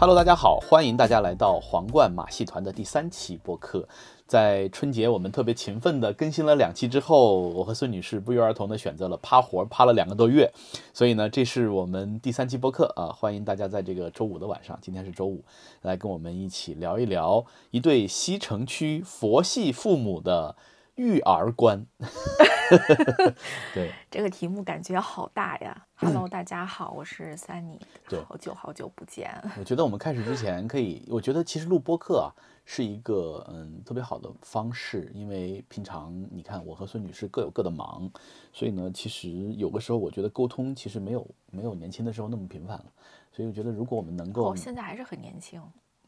Hello，大家好，欢迎大家来到皇冠马戏团的第三期播客。在春节我们特别勤奋的更新了两期之后，我和孙女士不约而同的选择了趴活，趴了两个多月。所以呢，这是我们第三期播客啊，欢迎大家在这个周五的晚上，今天是周五，来跟我们一起聊一聊一对西城区佛系父母的。育儿观，对这个题目感觉好大呀。Hello，大家好，我是 Sunny，对，好久好久不见。我觉得我们开始之前可以，我觉得其实录播课啊是一个嗯特别好的方式，因为平常你看我和孙女士各有各的忙，所以呢，其实有的时候我觉得沟通其实没有没有年轻的时候那么频繁了，所以我觉得如果我们能够，哦，现在还是很年轻。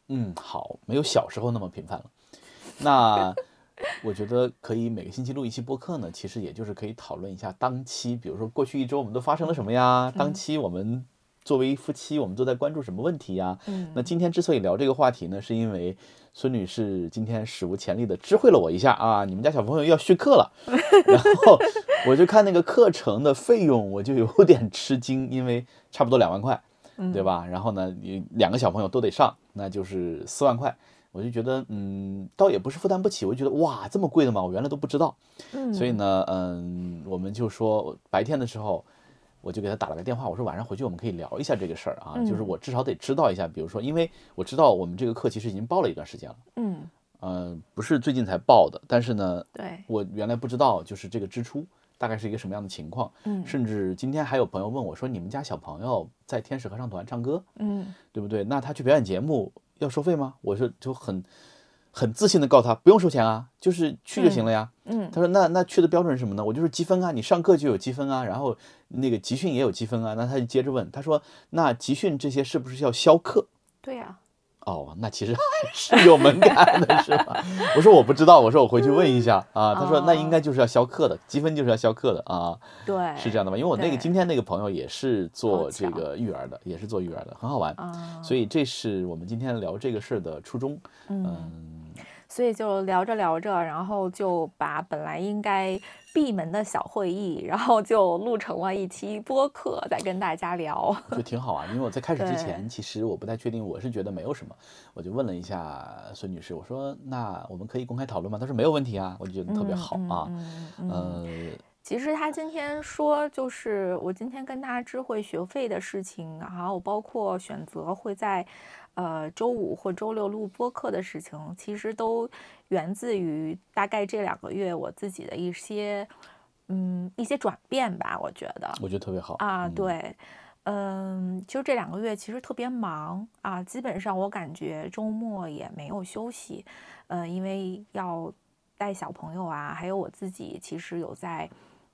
嗯，好，没有小时候那么频繁了，那。我觉得可以每个星期录一期播客呢，其实也就是可以讨论一下当期，比如说过去一周我们都发生了什么呀？当期我们作为夫妻，我们都在关注什么问题呀？嗯，那今天之所以聊这个话题呢，是因为孙女士今天史无前例的知会了我一下啊，你们家小朋友要续课了，然后我就看那个课程的费用，我就有 点吃惊，因为差不多两万块，对吧？然后呢，你两个小朋友都得上，那就是四万块。我就觉得，嗯，倒也不是负担不起，我就觉得哇，这么贵的吗？我原来都不知道。嗯，所以呢，嗯，我们就说白天的时候，我就给他打了个电话，我说晚上回去我们可以聊一下这个事儿啊，就是我至少得知道一下，比如说，因为我知道我们这个课其实已经报了一段时间了。嗯，呃，不是最近才报的，但是呢，对，我原来不知道，就是这个支出大概是一个什么样的情况。嗯，甚至今天还有朋友问我说，你们家小朋友在天使合唱团唱歌，嗯，对不对？那他去表演节目。要收费吗？我说就很很自信的告诉他不用收钱啊，就是去就行了呀。嗯，他说那那去的标准是什么呢？我就是积分啊，你上课就有积分啊，然后那个集训也有积分啊。那他就接着问，他说那集训这些是不是要销课？对呀。哦，那其实还 是有门槛的，是吧？我说我不知道，我说我回去问一下啊。他说那应该就是要销课的，积分就是要销课的啊。对，是这样的吗？因为我那个今天那个朋友也是做这个育儿的，也是做育儿的，很好玩。所以这是我们今天聊这个事儿的初衷。嗯。所以就聊着聊着，然后就把本来应该闭门的小会议，然后就录成了一期播客，在跟大家聊，就挺好啊。因为我在开始之前，其实我不太确定，我是觉得没有什么，我就问了一下孙女士，我说那我们可以公开讨论吗？她说没有问题啊，我就觉得特别好啊。呃，其实他今天说，就是我今天跟他知会学费的事情，然后包括选择会在。呃，周五或周六录播课的事情，其实都源自于大概这两个月我自己的一些，嗯，一些转变吧。我觉得，我觉得特别好啊。对，嗯，就这两个月其实特别忙啊，基本上我感觉周末也没有休息，嗯，因为要带小朋友啊，还有我自己其实有在。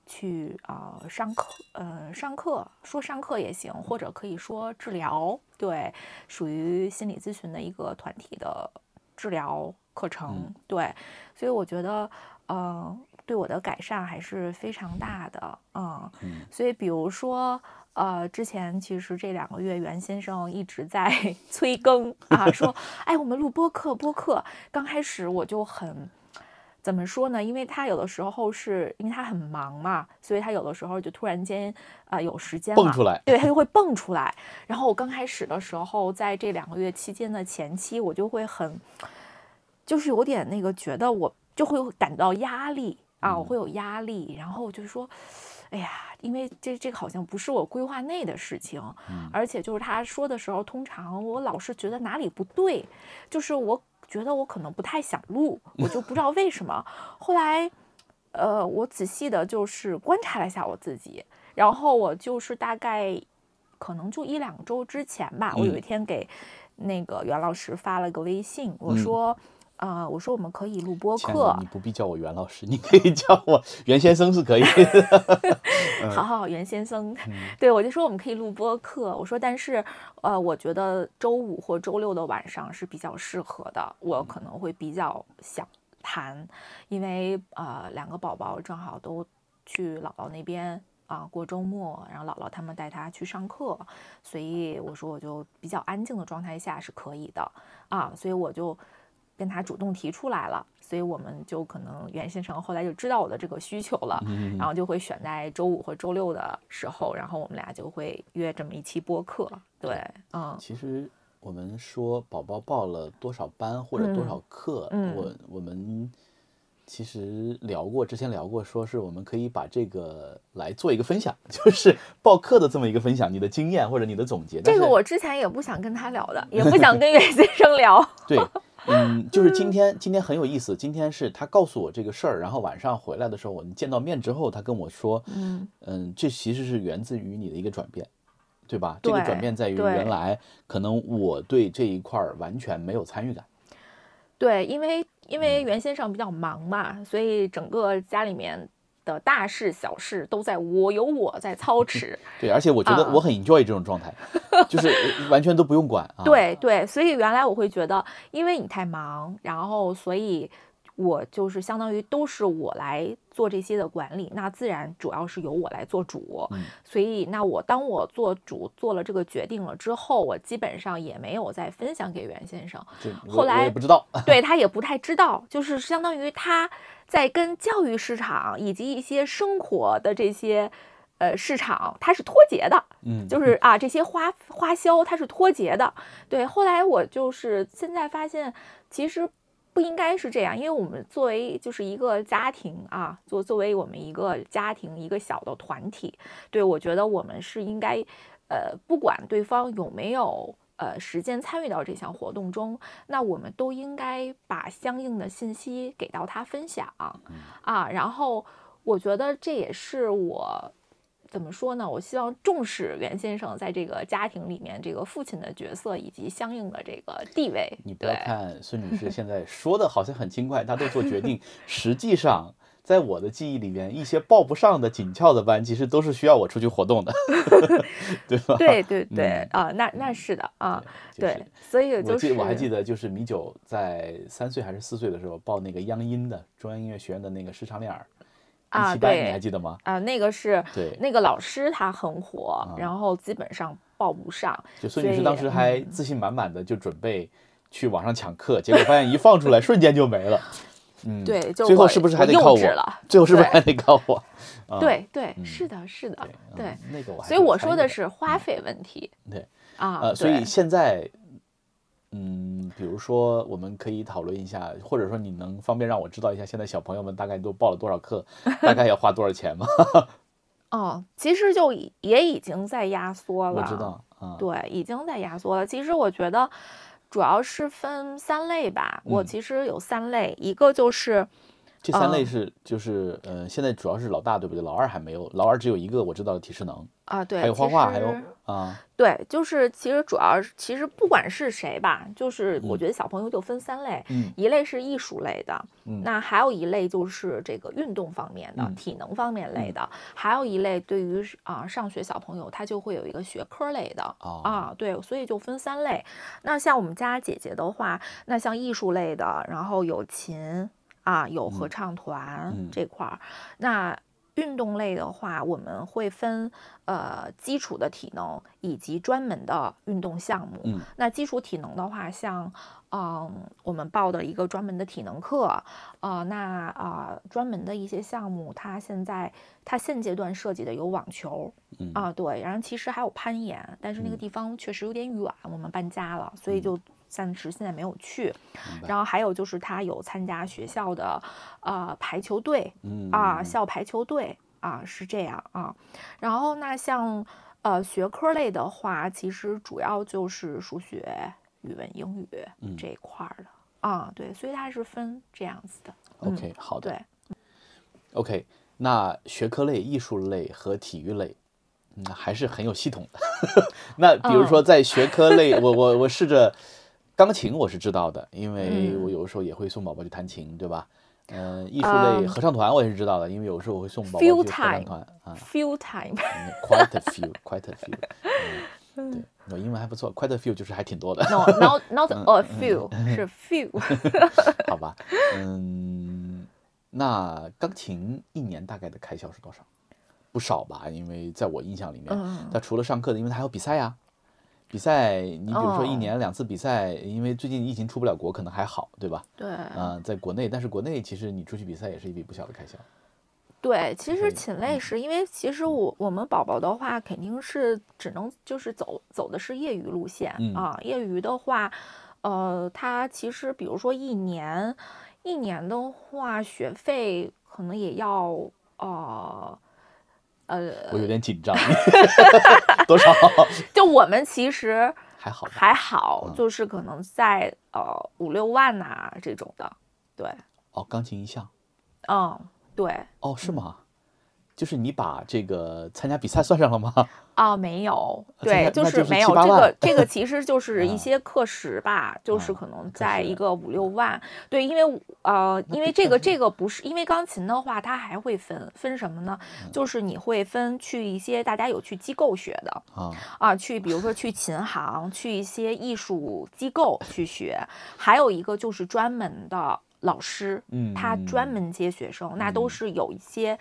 去啊上课，呃上课说上课也行，或者可以说治疗，对，属于心理咨询的一个团体的治疗课程，对，所以我觉得，呃，对我的改善还是非常大的，嗯，所以比如说，呃，之前其实这两个月袁先生一直在 催更 啊，说，哎，我们录播课，播客，刚开始我就很。怎么说呢？因为他有的时候是因为他很忙嘛，所以他有的时候就突然间啊有时间蹦出来，对他就会蹦出来。然后我刚开始的时候，在这两个月期间的前期，我就会很，就是有点那个觉得我就会感到压力啊，我会有压力。然后就是说，哎呀，因为这这个好像不是我规划内的事情，而且就是他说的时候，通常我老是觉得哪里不对，就是我。觉得我可能不太想录，我就不知道为什么。后来，呃，我仔细的就是观察了一下我自己，然后我就是大概可能就一两周之前吧，我有一天给那个袁老师发了个微信，我说。啊，我说我们可以录播客，你不必叫我袁老师，你可以叫我 袁先生是可以。好好好，袁先生，对我就说我们可以录播客。我说，但是呃，我觉得周五或周六的晚上是比较适合的，我可能会比较想谈，因为呃，两个宝宝正好都去姥姥那边啊过周末，然后姥姥他们带他去上课，所以我说我就比较安静的状态下是可以的啊，所以我就。跟他主动提出来了，所以我们就可能袁先生后来就知道我的这个需求了，然后就会选在周五或周六的时候，然后我们俩就会约这么一期播客。对，嗯，其实我们说宝宝报了多少班或者多少课，嗯我我们其实聊过，之前聊过，说是我们可以把这个来做一个分享，就是报课的这么一个分享，你的经验或者你的总结。这个我之前也不想跟他聊的，也不想跟袁先生聊。对，嗯，就是今天今天很有意思，今天是他告诉我这个事儿，然后晚上回来的时候，我们见到面之后，他跟我说，嗯嗯，这其实是源自于你的一个转变，对吧？这个转变在于原来可能我对这一块儿完全没有参与感。对，因为因嗯为袁先生比较忙嘛，所以整个家里面的大事小事都在我有我在操 持。对，而且我觉得啊我很 enjoy 这种状态，就是 完全都不用管啊。，对对，所以原来我会觉得，因为你太忙，然后所以我就是相当于都是我来做这些的管理，那自然主要是由我来做主。嗯所以那我当我做主做了这个决定了之后，我基本上也没有再分享给袁先生。就我后来我也不知道。对他也不太知道，就是相当于他在跟教育市场以及一些生活的这些呃市场，它是脱节的，嗯，就是 啊这些花花销它是脱节的。对，后来我就是现在发现，其实不应该是这样，因为我们作为就是一个家庭啊，作作为我们一个家庭一个小的团体，对我觉得我们是应该，呃，不管对方有没有。呃，时间参与到这项活动中，那我们都应该把相应的信息给到他分享啊。然后，我觉得这也是我怎么说呢？我希望重视袁先生在这个家庭里面这个父亲的角色以及相应的这个地位。你不要，看孙女士现在说的好像很轻快，她都做决定，实际上。在我的记忆里面，一些报不上的紧俏的班，其实都是需要我出去活动的，对吧？对对对啊，那那是的啊，就是对，所以就我记是我还记得，就是米九在三岁还是四岁的时候报那个央音的中央音乐学院的那个视唱练耳啊对你还记得吗？啊，那个是对，那个老师他很火，然后基本上报不上。就孙女士所以当时还自信满满的就准备去网上抢课，结果发现一放出来 瞬间就没了。嗯，对，就最后是不是还得靠我了？最后是不是还得靠我？啊，对对，嗯是的，是的，对。那个所以我说的是花费问题对啊，呃，所以现在，嗯，比如说我们可以讨论一下，或者说你能方便让我知道一下，现在小朋友们大概都报了多少课，大概要花多少钱吗？哦，其实就已也已经在压缩了。我知道啊，对，已经在压缩了。其实我觉得主要是分三类吧。我嗯其实有三类，一个就是这三类嗯。是就是呃，现在主要是老大对不对？老二还没有，老二只有一个我知道的体适能，啊，对，还有画画，还有啊，对，就是其实主要是其实不管是谁吧，就是我嗯。觉得小朋友就分三类，嗯。一类是艺术类的，嗯。那还有一类就是这个运动方面的、嗯体能方面类的，还有一类对于啊、上学小朋友他就会有一个学科类的。哦。啊，对，所以就分三类。那像我们家姐姐的话，那像艺术类的，然后有琴啊，有合嗯。唱团嗯。这块儿。那运动类的话，我们会分呃基础的体能以及专门的运动项目。嗯。那基础体能的话，像嗯我们报的一个专门的体能课，呃，那啊、专门的一些项目，它现在它现阶段设计的有网球，嗯。啊，对，然后其实还有攀岩，但是那个嗯。地方确实有点远，我们搬家了，所以就暂时现在没有去。然后还有就是他有参加学校的呃排球队嗯啊，嗯校排球队啊，是这样啊。然后那像呃学科类的话，其实主要就是数学、语文、英语嗯这一块儿的啊，对，所以它是分这样子的。嗯 OK 好的对，OK，那学科类、艺术类和体育类，那，还是很有系统的。那比如嗯说在学科类，我我我试着钢琴我是知道的，因为嗯我有的时候也会送宝宝去弹琴，对吧？嗯、艺术类、嗯合唱团我也是知道的，因为有时候我会送宝宝去合唱团啊。Few time，嗯 quite a few，quite a few，嗯，对，我英文还不错，quite a few 就是还挺多的，no not a few，是 few。好吧？嗯，那钢琴一年大概的开销是多少？不少吧，因为在我印象里面，嗯它除了上课的，因为它还有比赛呀。比赛，你比如说一哦年两次比赛，因为最近疫情出不了国，可能还好，对吧？对，啊、在国内，但是国内其实你出去比赛也是一笔不小的开销。对，其实对禽类是因为其实我我们宝宝的话肯定是只能就是走走的是业余路线、嗯啊，业余的话，呃，他其实比如说一年一年的话，学费可能也要呃呃，我有点紧张，多少？就我们其实还好？还好，嗯就是可能在呃五六万呐、这种的，对，哦，钢琴一项。嗯，对。哦，是吗？就是你把这个参加比赛算上了吗？啊，没有，对，就是没有这个这个其实就是一啊些课时吧，就是啊可能在一个五六万，对，因为呃，因为这个这个不是因为钢琴的话，它还会分分什么呢？嗯就是你会分去一些大家有去机构学的啊，啊，去比如说去琴行，去一些艺术机构去学，还有一个就是专门的老师，嗯，他专嗯。门接学生，那都嗯。是有一些，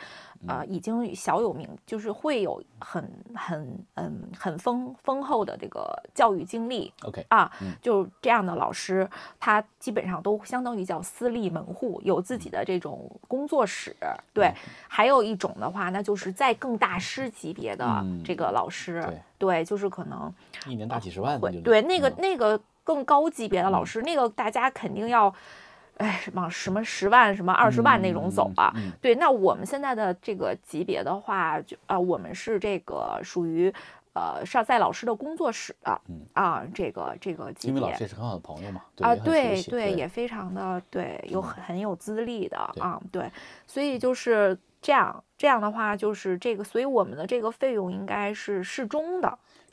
呃，已经小有名，就是会有很很嗯很丰丰厚的这个教育经历 OK，啊嗯，就这样的老师，他基本上都相当于叫私立门户，有自己的这种工作室。对，还有一种的话，那就是在更大师级别的嗯这个老师，对对，就是可能一年大几十万对那个嗯。那个更高级别的老嗯。师，那个大家肯定要，哎，什么什么十万、什么二十万那种走啊。嗯嗯对，那我们现在的这个级别的话，就啊、我们是这个属于呃上在老师的工作室的嗯啊，这个这个级别因为老师也是很好的朋友嘛，啊，对对，也非常的对，有嗯很很有资历的对啊，对，所以就是这样，这样的话就是这个，所以我们的这个费用应该是适中的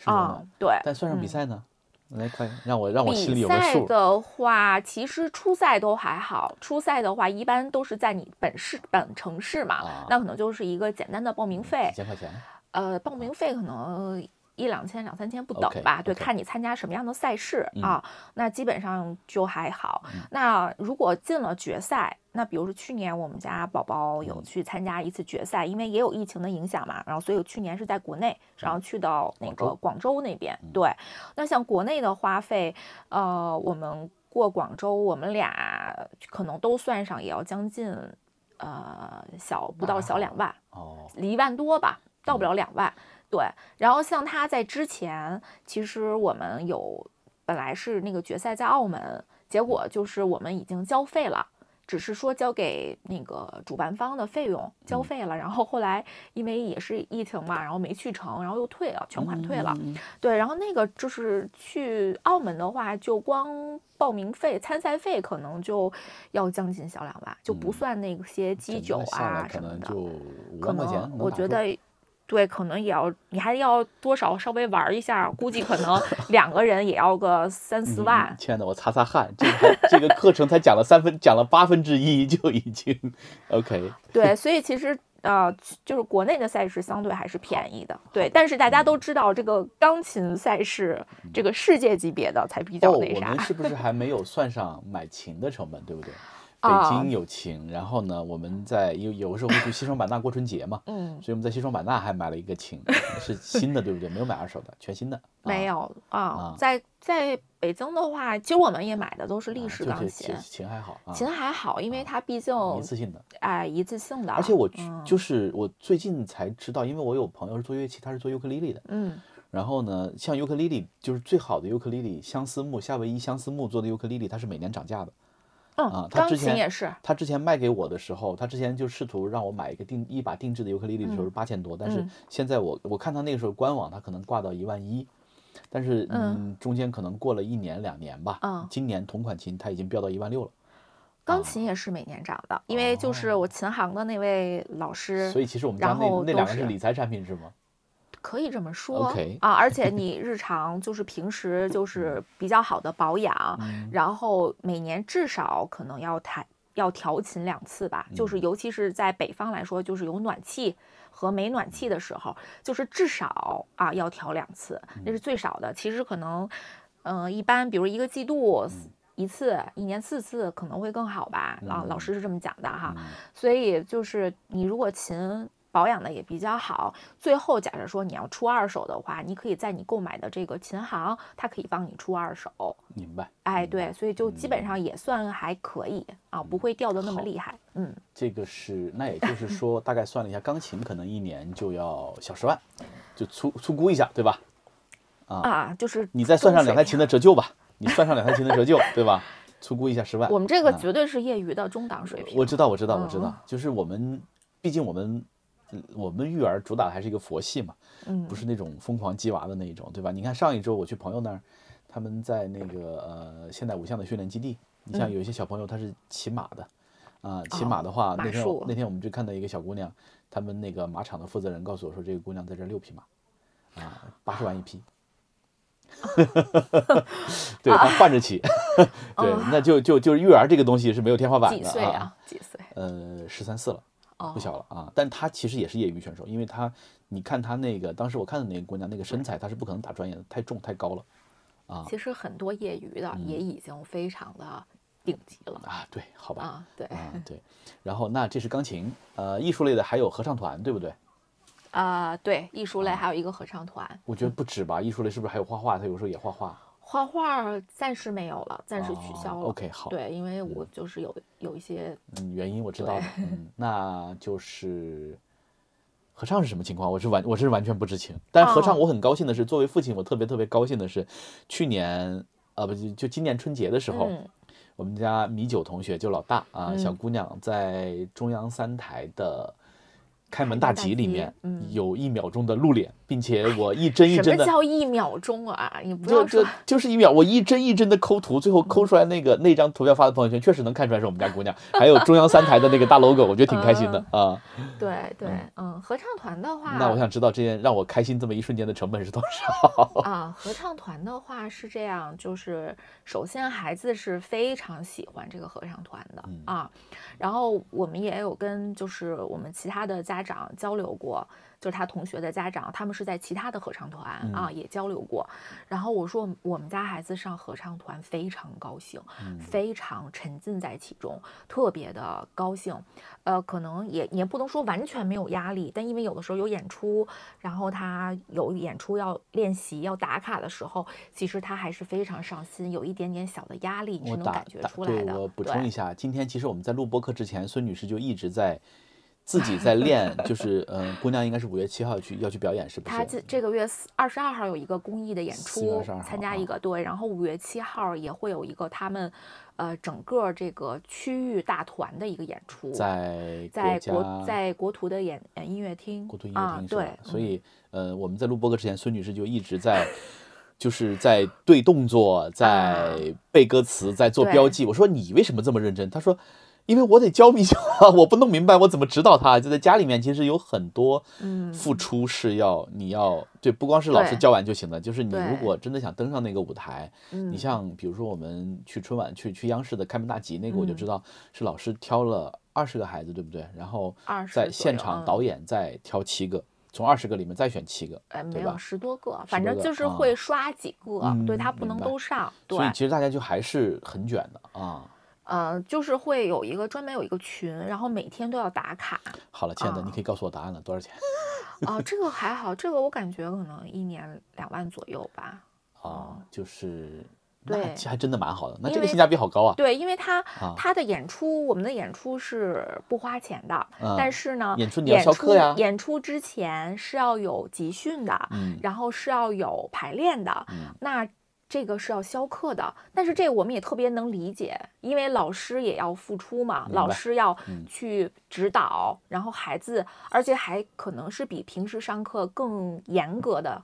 啊的，对。但算上比嗯赛呢？来，快让我让我心里有个比赛。的话，其实初赛都还好。初赛的话，一般都是在你本市本城市嘛，啊那可能就是一个简单的报名费几。千块钱，呃，报名费可能一两千、两三千不等吧。对看你参加什么样的赛事、嗯啊。那基本上就还好。嗯那如果进了决赛，那比如说去年我们家宝宝有嗯去参加一次决赛，因为也有疫情的影响嘛，然后所以去年是在国内，然后去到那个广州那边。嗯对，那像国内的花费，呃，我们过广州，我们俩可能都算上也要将近，呃，小不到小两万，哦，一万多吧，到不嗯了两万。对，然后像他在之前，其实我们有本来是那个决赛在澳门，结果就是我们已经交费了。只是说交给那个主办方的费用交嗯费了，然后后来因为也是疫情嘛，然后没去成，然后又退了，全款退了。对，然后那个就是去澳门的话，就光报名费、参赛费可能就要将近小两万，就不嗯算那些基酒啊什么的。可能我觉得，对，可能也要你还要多少稍微玩一下，估计可能 两个人也要个三四嗯万。亲爱的，我擦擦汗，这个这个课程才讲了三分，讲了八分之一就已经 OK。对，所以其实呃，就是国内的赛事相对还是便宜的，对。但是大家嗯都知道，这个钢琴赛事，这个世界级别的才比较哦，那啥我们。是不是 还没有算上买琴的成本，对不对？北啊京有琴，然后呢，我们在有有的时候会去西双版纳过春节嘛，嗯，所以我们在西双版纳还买了一个琴，是新的，对不对？没有买二手的，全新的。没啊有啊啊，在在北京的话，其实我们也买的都是立啊式就是钢琴琴，还好啊，琴还好，因为啊它毕竟一次性的。哎一次性的，而且我嗯就是我最近才知道，因为我有朋友是做乐器，他是做尤克里里的。嗯然后呢，像尤克里里就是最好的尤克里里，相思木夏威夷相思木做的尤克里里，它是每年涨价的。嗯啊，他钢之前琴也是，他之前卖给我的时候，他之前就试图让我买一个定一把定制的尤克里里的时候是八千多，但是嗯现在我我看他那个时候官网，他可能挂到一万一，但是嗯中间可能过了一年两年吧，嗯今年同款琴它已经飙到一万六了，钢琴也是每年涨的，因为就是我琴行的那位老师，哦所以其实我们家那那两个是理财产品是吗？可以这么说啊，而且你日常就是平时就是比较好的保养，嗯然后每年至少可能要弹要调琴两次吧，就是嗯。尤其是在北方来说，就是有暖气和没暖气的时候，就是至少啊要调两次，那是最少的。其实可能，嗯、一般比如一个季度。嗯。一次，一年四次可能会更好吧。老老嗯。师是这么讲的哈，嗯。所以就是你如果琴保养的也比较好。最后假设说你要出二手的话，你可以在你购买的这个琴行，它可以帮你出二手。明白。哎，对，所以就基本上也算还可以啊，不会掉的那么厉害。嗯，这个是，那也就是说，大概算了一下，钢琴可能一年就要小十万，就粗粗估一下，对吧？啊，就是你再算上两台琴的折旧吧，你算上两台琴的折旧，对吧？粗估一下十万。我们这个绝对是业余的中档水平。我知道，我知道，我知道，就是我们，毕竟我们，我们育儿主打的还是一个佛系嘛，嗯，不是那种疯狂鸡娃的那一种，对吧？你看上一周我去朋友那儿，他们在那个呃现代五项的训练基地，你像有一些小朋友他是骑马的，啊，骑马的话，那天那天我们就看到一个小姑娘，他们那个马场的负责人告诉我说，这个姑娘在这六匹马，啊，八十万一匹。对他换着骑，对，那就就就是育儿这个东西是没有天花板的。几岁啊？几岁？呃，十三四了，不小了啊。但他其实也是业余选手，因为他，你看他那个当时我看的那个姑娘，那个身材，他是不可能打专业的，太重太高了啊。其实很多业余的也已经非常的顶级了啊。对，好吧。啊，对，啊对。然后那这是钢琴，呃，艺术类的还有合唱团，对不对？啊，对，艺术类还有一个合唱团。我觉得不止吧，艺术类是不是还有画画？他有时候也画画。画画暂时没有了，暂时取消了。OK，好。对，因为我就是有有一些嗯原因，我知道的。嗯，那就是合唱是什么情况？我是完我是完全不知情。但合唱我很高兴的是，作为父亲，我特别特别高兴的是，去年啊不就就今年春节的时候，我们家米九同学就老大啊小姑娘在中央三台的。开门大吉里面有一秒钟的露脸，并且我一帧一帧的。什么叫一秒钟啊？你不要说，就是一秒，我一帧一帧的抠图，最后抠出来那个那张图片发到朋友圈，确实能看出来是我们家姑娘。还有中央三台的那个大 logo，我觉得挺开心的啊。对对，嗯，合唱团的话，那我想知道这件让我开心这么一瞬间的成本是多少啊？合唱团的话是这样，就是首先孩子是非常喜欢这个合唱团的啊，然后我们也有跟就是我们其他的家。长交流过，就是他同学的家长，他们是在其他的合唱团啊也交流过。然后我说我们家孩子上合唱团非常高兴，非常沉浸在其中，特别的高兴。呃，可能也也不能说完全没有压力，但因为有的时候有演出，然后他有演出要练习要打卡的时候，其实他还是非常上心，有一点点小的压力，你是能感觉出来的。我补充一下，今天其实我们在录播课之前，孙女士就一直在。自己在练，就是嗯，姑娘应该是五月七号去要去表演，是不是？她这这个月四二十二号有一个公益的演出，参加一个对，然后五月七号也会有一个他们，呃，整个这个区域大团的一个演出，在在国在国图的演音乐厅，国图音乐厅对，所以呃，我们在录播课之前，孙女士就一直在，就是在对动作，在背歌词，在做标记。我说你为什么这么认真？她说。因为我得教米小啊，我不弄明白，我怎么指导他？就在家里面，其实有很多付出是要你要对，不光是老师教完就行了，就是你如果真的想登上那个舞台，你像比如说我们去春晚去去央视的开门大吉那个，我就知道是老师挑了二十个孩子，对不对？然后在现场导演再挑七个，从二十个里面再选七个，哎，没有十多个，反正就是会刷几个，对他不能都上，所以其实大家就还是很卷的啊。呃，就是会有一个专门有一个群，然后每天都要打卡。好了，亲爱的，你可以告诉我答案了，多少钱？啊，这个还好，这个我感觉可能一年两万左右吧。啊，就是对，其实还真的蛮好的。那这个性价比好高啊。对，因为他他的演出，我们的演出是不花钱的，但是呢，演出你要销课呀。演出之前是要有集训的，然后是要有排练的。那。这个是要消课的，但是这个我们也特别能理解，因为老师也要付出嘛，老师要去指导，然后孩子，而且还可能是比平时上课更严格的、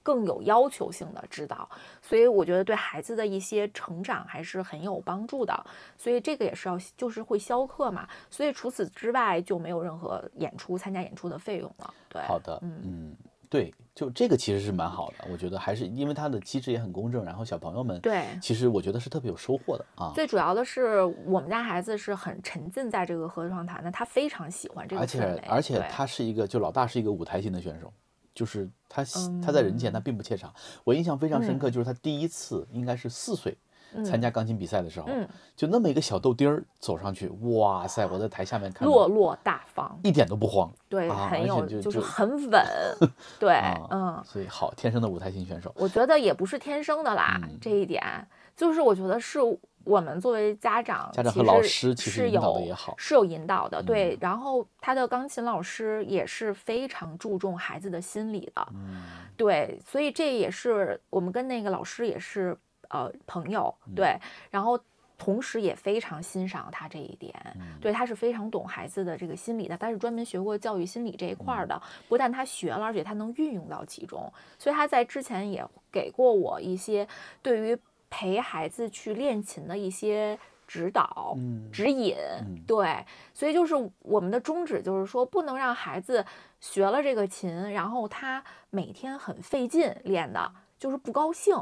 更有要求性的指导，所以我觉得对孩子的一些成长还是很有帮助的。所以这个也是要就是会消课嘛，所以除此之外就没有任何演出参加演出的费用了。对，好的，嗯嗯。对，就这个其实是蛮好的，我觉得还是因为它的机制也很公正，然后小朋友们对，其实我觉得是特别有收获的啊。最主要的是我们家孩子是很沉浸在这个合唱团的，他非常喜欢这个而且而且他是一个，就老大是一个舞台型的选手，就是他他在人前他并不怯场。我印象非常深刻，就是他第一次应该是四岁，参加钢琴比赛的时候，嗯。就那么一个小豆丁儿走上去，哇塞！我在台下面看，落落大方，一点都不慌，对，啊很有就就是很稳，对，啊嗯，所以好，天生的舞台型选手。我觉得也不是天生的啦，嗯。这一点。就是我觉得是我们作为家长，家长其和老实师其实是引导的有也好。是有引导的，对嗯。然后他的钢琴老师也是非常注重孩子的心理的，嗯。对，所以这也是我们跟那个老师也是呃朋友，嗯对，然后同时也非常欣赏他这一点，嗯对，他是非常懂孩子的这个心理的，他是专门学过教育心理这一块的，不但他学了，而且他能运用到其中，所以他在之前也给过我一些对于陪孩子去练琴的一些指导。嗯指引，嗯对，所以就是我们的宗旨就是说，不能让孩子学了这个琴，然后他每天很费劲练的，就是不高兴，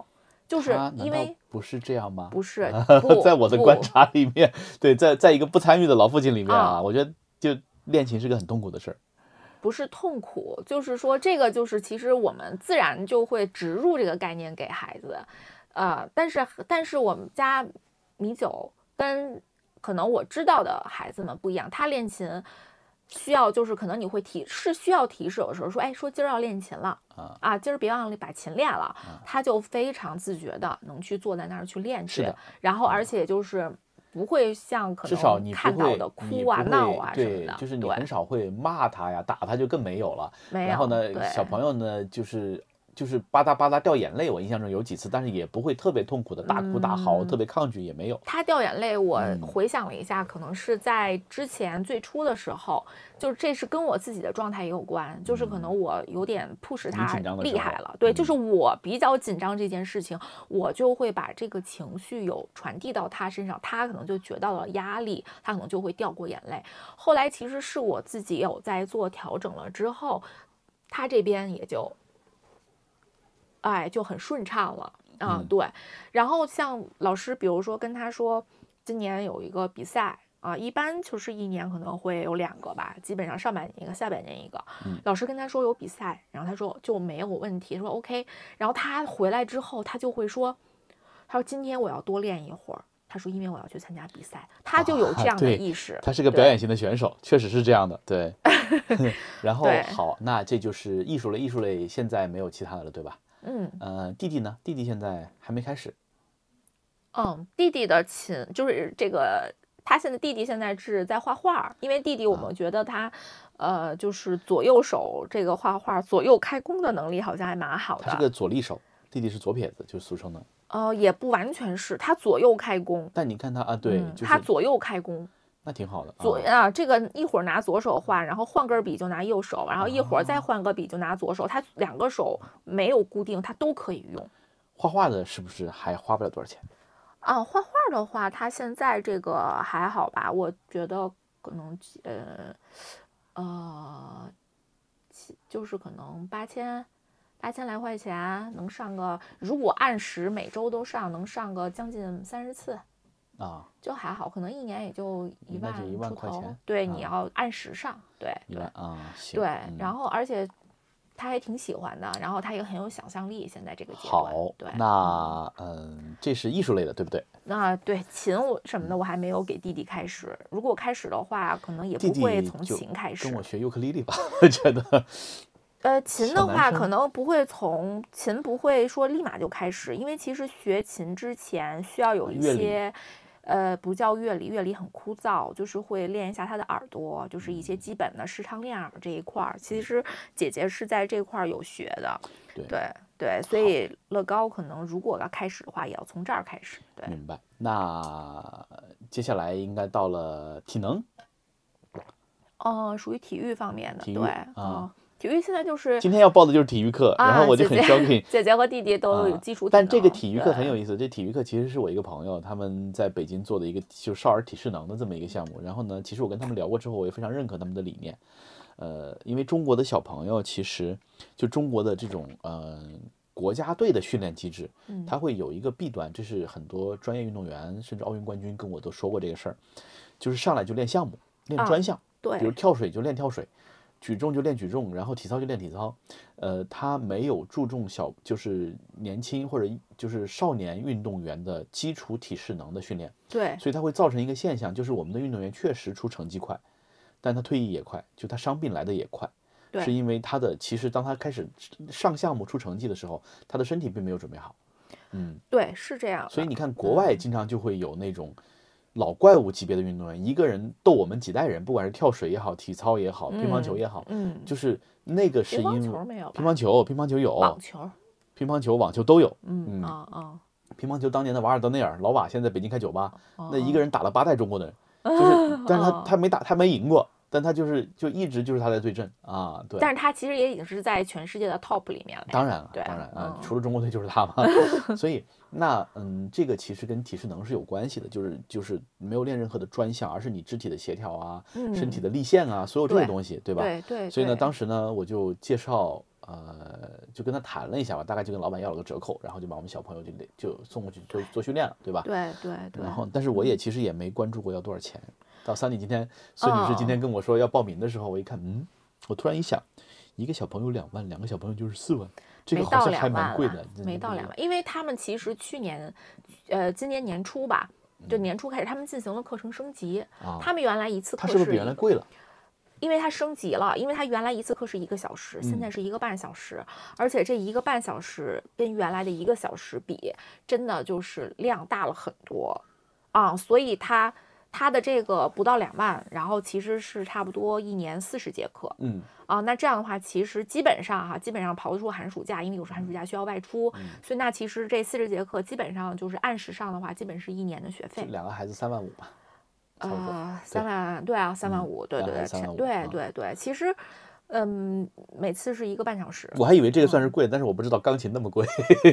就是因为不是这样吗？不是不 在我的观察里面，对，在在一个不参与的老父亲里面啊，啊我觉得就练琴是个很痛苦的事儿。不是痛苦，就是说这个就是其实我们自然就会植入这个概念给孩子，呃，但是但是我们家米酒跟可能我知道的孩子们不一样，他练琴需要就是可能你会提是需要提示，有时候说哎说今儿要练琴了啊。啊，今儿别忘了把琴练了，他就非常自觉的能去坐在那儿去练去是的，然后而且就是不会像可能看到的哭啊闹啊什么的，，对就是你很少会骂他呀，打他就更没有了。没。然后呢，小朋友呢，就是就是吧嗒吧嗒掉眼泪，我印象中有几次，但是也不会特别痛苦的大哭大嚎，嗯。特别抗拒也没有。他掉眼泪，我嗯。回想了一下，可能是在之前最初的时候，就是这是跟我自己的状态也有关，就是可能我有点 push 他紧张的时候厉害了，对，就嗯是我比较紧张这件事情，我就会把这个情绪有传递到他身上，他可能就觉到了压力，他可能就会掉过眼泪。后来其实是我自己有在做调整了之后，他这边也就，哎，就很顺畅了。啊、嗯对。然后像老师，比如说跟他说，今年有一个比赛啊，一般就是一年可能会有两个吧，基本上上半年一个，下半年一个。嗯老师跟他说有比赛，然后他说就没有问题，说 OK。然后他回来之后，他就会说，他说今天我要多练一会儿。他说因为我要去参加比赛，他就有这样的意识。他是个表演型的选手，确实是这样的。对 然后好，那这就是艺术类，艺术类现在没有其他的了，对吧？嗯呃，弟弟呢？弟弟现在还没开始。嗯，弟弟的琴就是这个，他现在弟弟现在是在画画儿，因为弟弟我啊们觉得他，呃，就是左右手这个画画左右开弓的能力好像还蛮好他是。个左利手，弟弟是左撇子，就是俗称的。呃，也不完全是，他左右开弓，但你看他啊，对，嗯就是他左右开弓，那挺好的。左啊啊，这个一会儿拿左手画，然后换根笔就拿右手，然后一会儿再换个笔就拿左手，他两个手没有固定，他都可以用。画画的是不是还花不了多少钱？啊，画画的话，他现在这个还好吧？我觉得可能呃呃，七就是可能八千八千来块钱能上个，如果按时每周都上，能上个将近三十次，啊，就还好，可能一年也就一万出头对，你啊要按时上，对对啊，行。对，嗯然后而且他还挺喜欢的，然后他也很有想象力，现在这个阶段，好对，，那嗯，这是艺术类的，对不对？那对琴我什么的我还没有给弟弟开始，如果开始的话，可能也不会从琴开始跟。我学尤克里里吧，我觉得 呃，琴的话可能不会从琴不会说立马就开始，因为其实学琴之前需要有一些。呃，不叫乐理，乐理很枯燥，就是会练一下他的耳朵，就是一些基本的视唱练耳这一块儿。其实姐姐是在这块儿有学的，对对对，所以乐高可能如果要开始的话，也要从这儿开始。对，明白。那接下来应该到了体能，哦，属于体育方面的，对，啊嗯，体育现在就是今天要报的就是体育课，然后啊我就很相信。姐姐和弟弟都有啊基础体但这个体育课很有意思，这体育课其实是我一个朋友他们在北京做的一个就少儿体适能的这么一个项目。然后呢，其实我跟他们聊过之后，我也非常认可他们的理念。呃，因为中国的小朋友其实就中国的这种呃国家队的训练机制，嗯它会有一个弊端，这是很多专业运动员甚至奥运冠军跟我都说过这个事儿，就是上来就练项目，练啊专项，对比如跳水就练跳水，举重就练举重，然后体操就练体操，呃，他没有注重小就是年轻或者就是少年运动员的基础体适能的训练，对所以它会造成一个现象，就是我们的运动员确实出成绩快，但他退役也快，就他伤病来的也快，对是因为他的其实当他开始上项目出成绩的时候，他的身体并没有准备好，嗯，对，是这样。所以你看国外经常就会有那种。老怪物级别的运动员，一个人斗我们几代人，不管是跳水也好，体操也好，乒乓球也好，嗯，就是那个是因为？乒乓球，乒乓球有，网球，乒乓球、网球都有。嗯嗯啊啊，乒乓球当年的瓦尔德内尔，老瓦现在北京开酒吧，哦那一个人打了八代中国的人，就是，但是他哦他没打，他没赢过，但他就是就一直就是他在对阵啊，对。但是他其实也已经是在全世界的 top 里面了。当然了，对当然啊，嗯除了中国队就是他嘛，所以那嗯，这个其实跟体适能是有关系的，就是就是没有练任何的专项，而是你肢体的协调啊，身体的立线啊，所有这些东西，对吧？对对，所以呢，当时呢，我就介绍，呃，就跟他谈了一下吧，大概就跟老板要了个折扣，然后就把我们小朋友就得就送过去做做训练了，对吧？对对对，然后，但是我也其实也没关注过要多少钱。到三里今天，孙女士今天跟我说要报名的时候，我一看，嗯，我突然一想，一个小朋友两万，两个小朋友就是四万，这个好像还蛮贵的，没到两万，因为他们其实去年，呃，今年年初吧，就嗯年初开始，他们进行了课程升级。啊。他们原来一次课是不是比原来贵了？因为它升级了，因为它原来一次课是一个小时，现嗯在是一个半小时，而且这一个半小时跟原来的一个小时比，真的就是量大了很多啊，所以它它的这个不到两万，然后其实是差不多一年四十节课嗯，啊，那这样的话，其实基本上哈，基本上刨出寒暑假，因为有时候寒暑假需要外出，嗯所以那其实这四十节课基本上就是按时上的话，基本是一年的学费。两个孩子三万五吧，差不多。呃，三万，对啊，三万嗯五，对对对，对啊对对，其实，嗯，每次是一个半小时。我还以为这个算是贵，但是我不知道钢琴那么贵。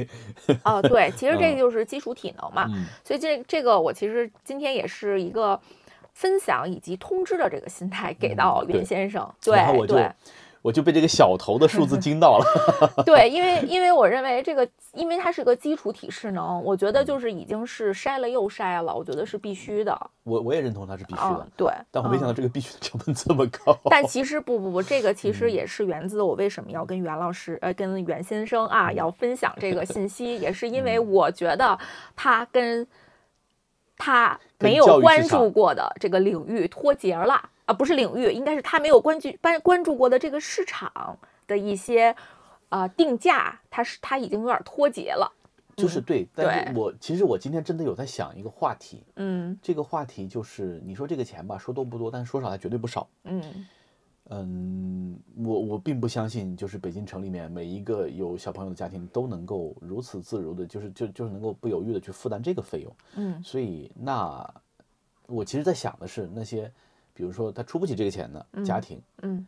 哦，对，其实这嗯个就是基础体能嘛，嗯所以这这个我其实今天也是一个分享以及通知的这个心态给嗯到对袁先生，对然后我就对我就被这个小头的数字 惊到了。对，因为因为我认为这个，因为它是个基础体适能，我嗯觉得就是已经是筛了又筛了，我觉得是必须的，我我也认同它是必须的嗯，，对，但我没想到嗯这个必须的成本这么高。但其实不不不，这个其嗯。实也是源自我为什么要跟袁老师呃跟袁先生嗯。啊要分享这个信息，也是因为我觉得他跟他没有关注过的这个领域脱节了啊，不是领域，应该是他没有关注关关注过的这个市场的一些啊、定价，他是他已经有点脱节了。就是对，但是我其实我今天真的有在想一个话题，嗯这个话题就是你说这个钱吧，说多不多，但是说少它绝对不少。嗯嗯，我我并不相信，就是北京城里面每一个有小朋友的家庭都能够如此自如的，就是就就是能够不犹豫的去负担这个费用。嗯所以那我其实在想的是那些，比如说他出不起这个钱的家庭，嗯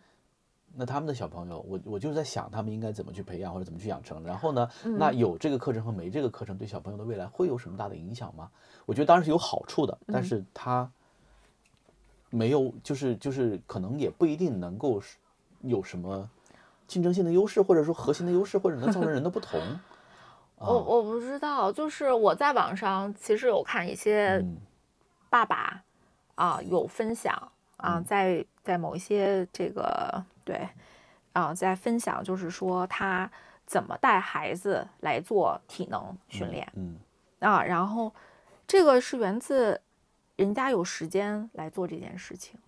那他们的小朋友，我我就是在想他们应该怎么去培养或者怎么去养成。然后呢，嗯那有这个课程和没这个课程对小朋友的未来会有什么大的影响吗？我觉得当然是有好处的，嗯但是他没有，就是就是可能也不一定能够有什么竞争性的优势，或者说核心的优势，或者能造成人的不同。我我不知道，就是我在网上其实有看一些嗯爸爸啊有分享啊，嗯。在在某一些这个对啊，在分享就是说他怎么带孩子来做体能训练嗯。啊，然后这个是源自人家有时间来做这件事情，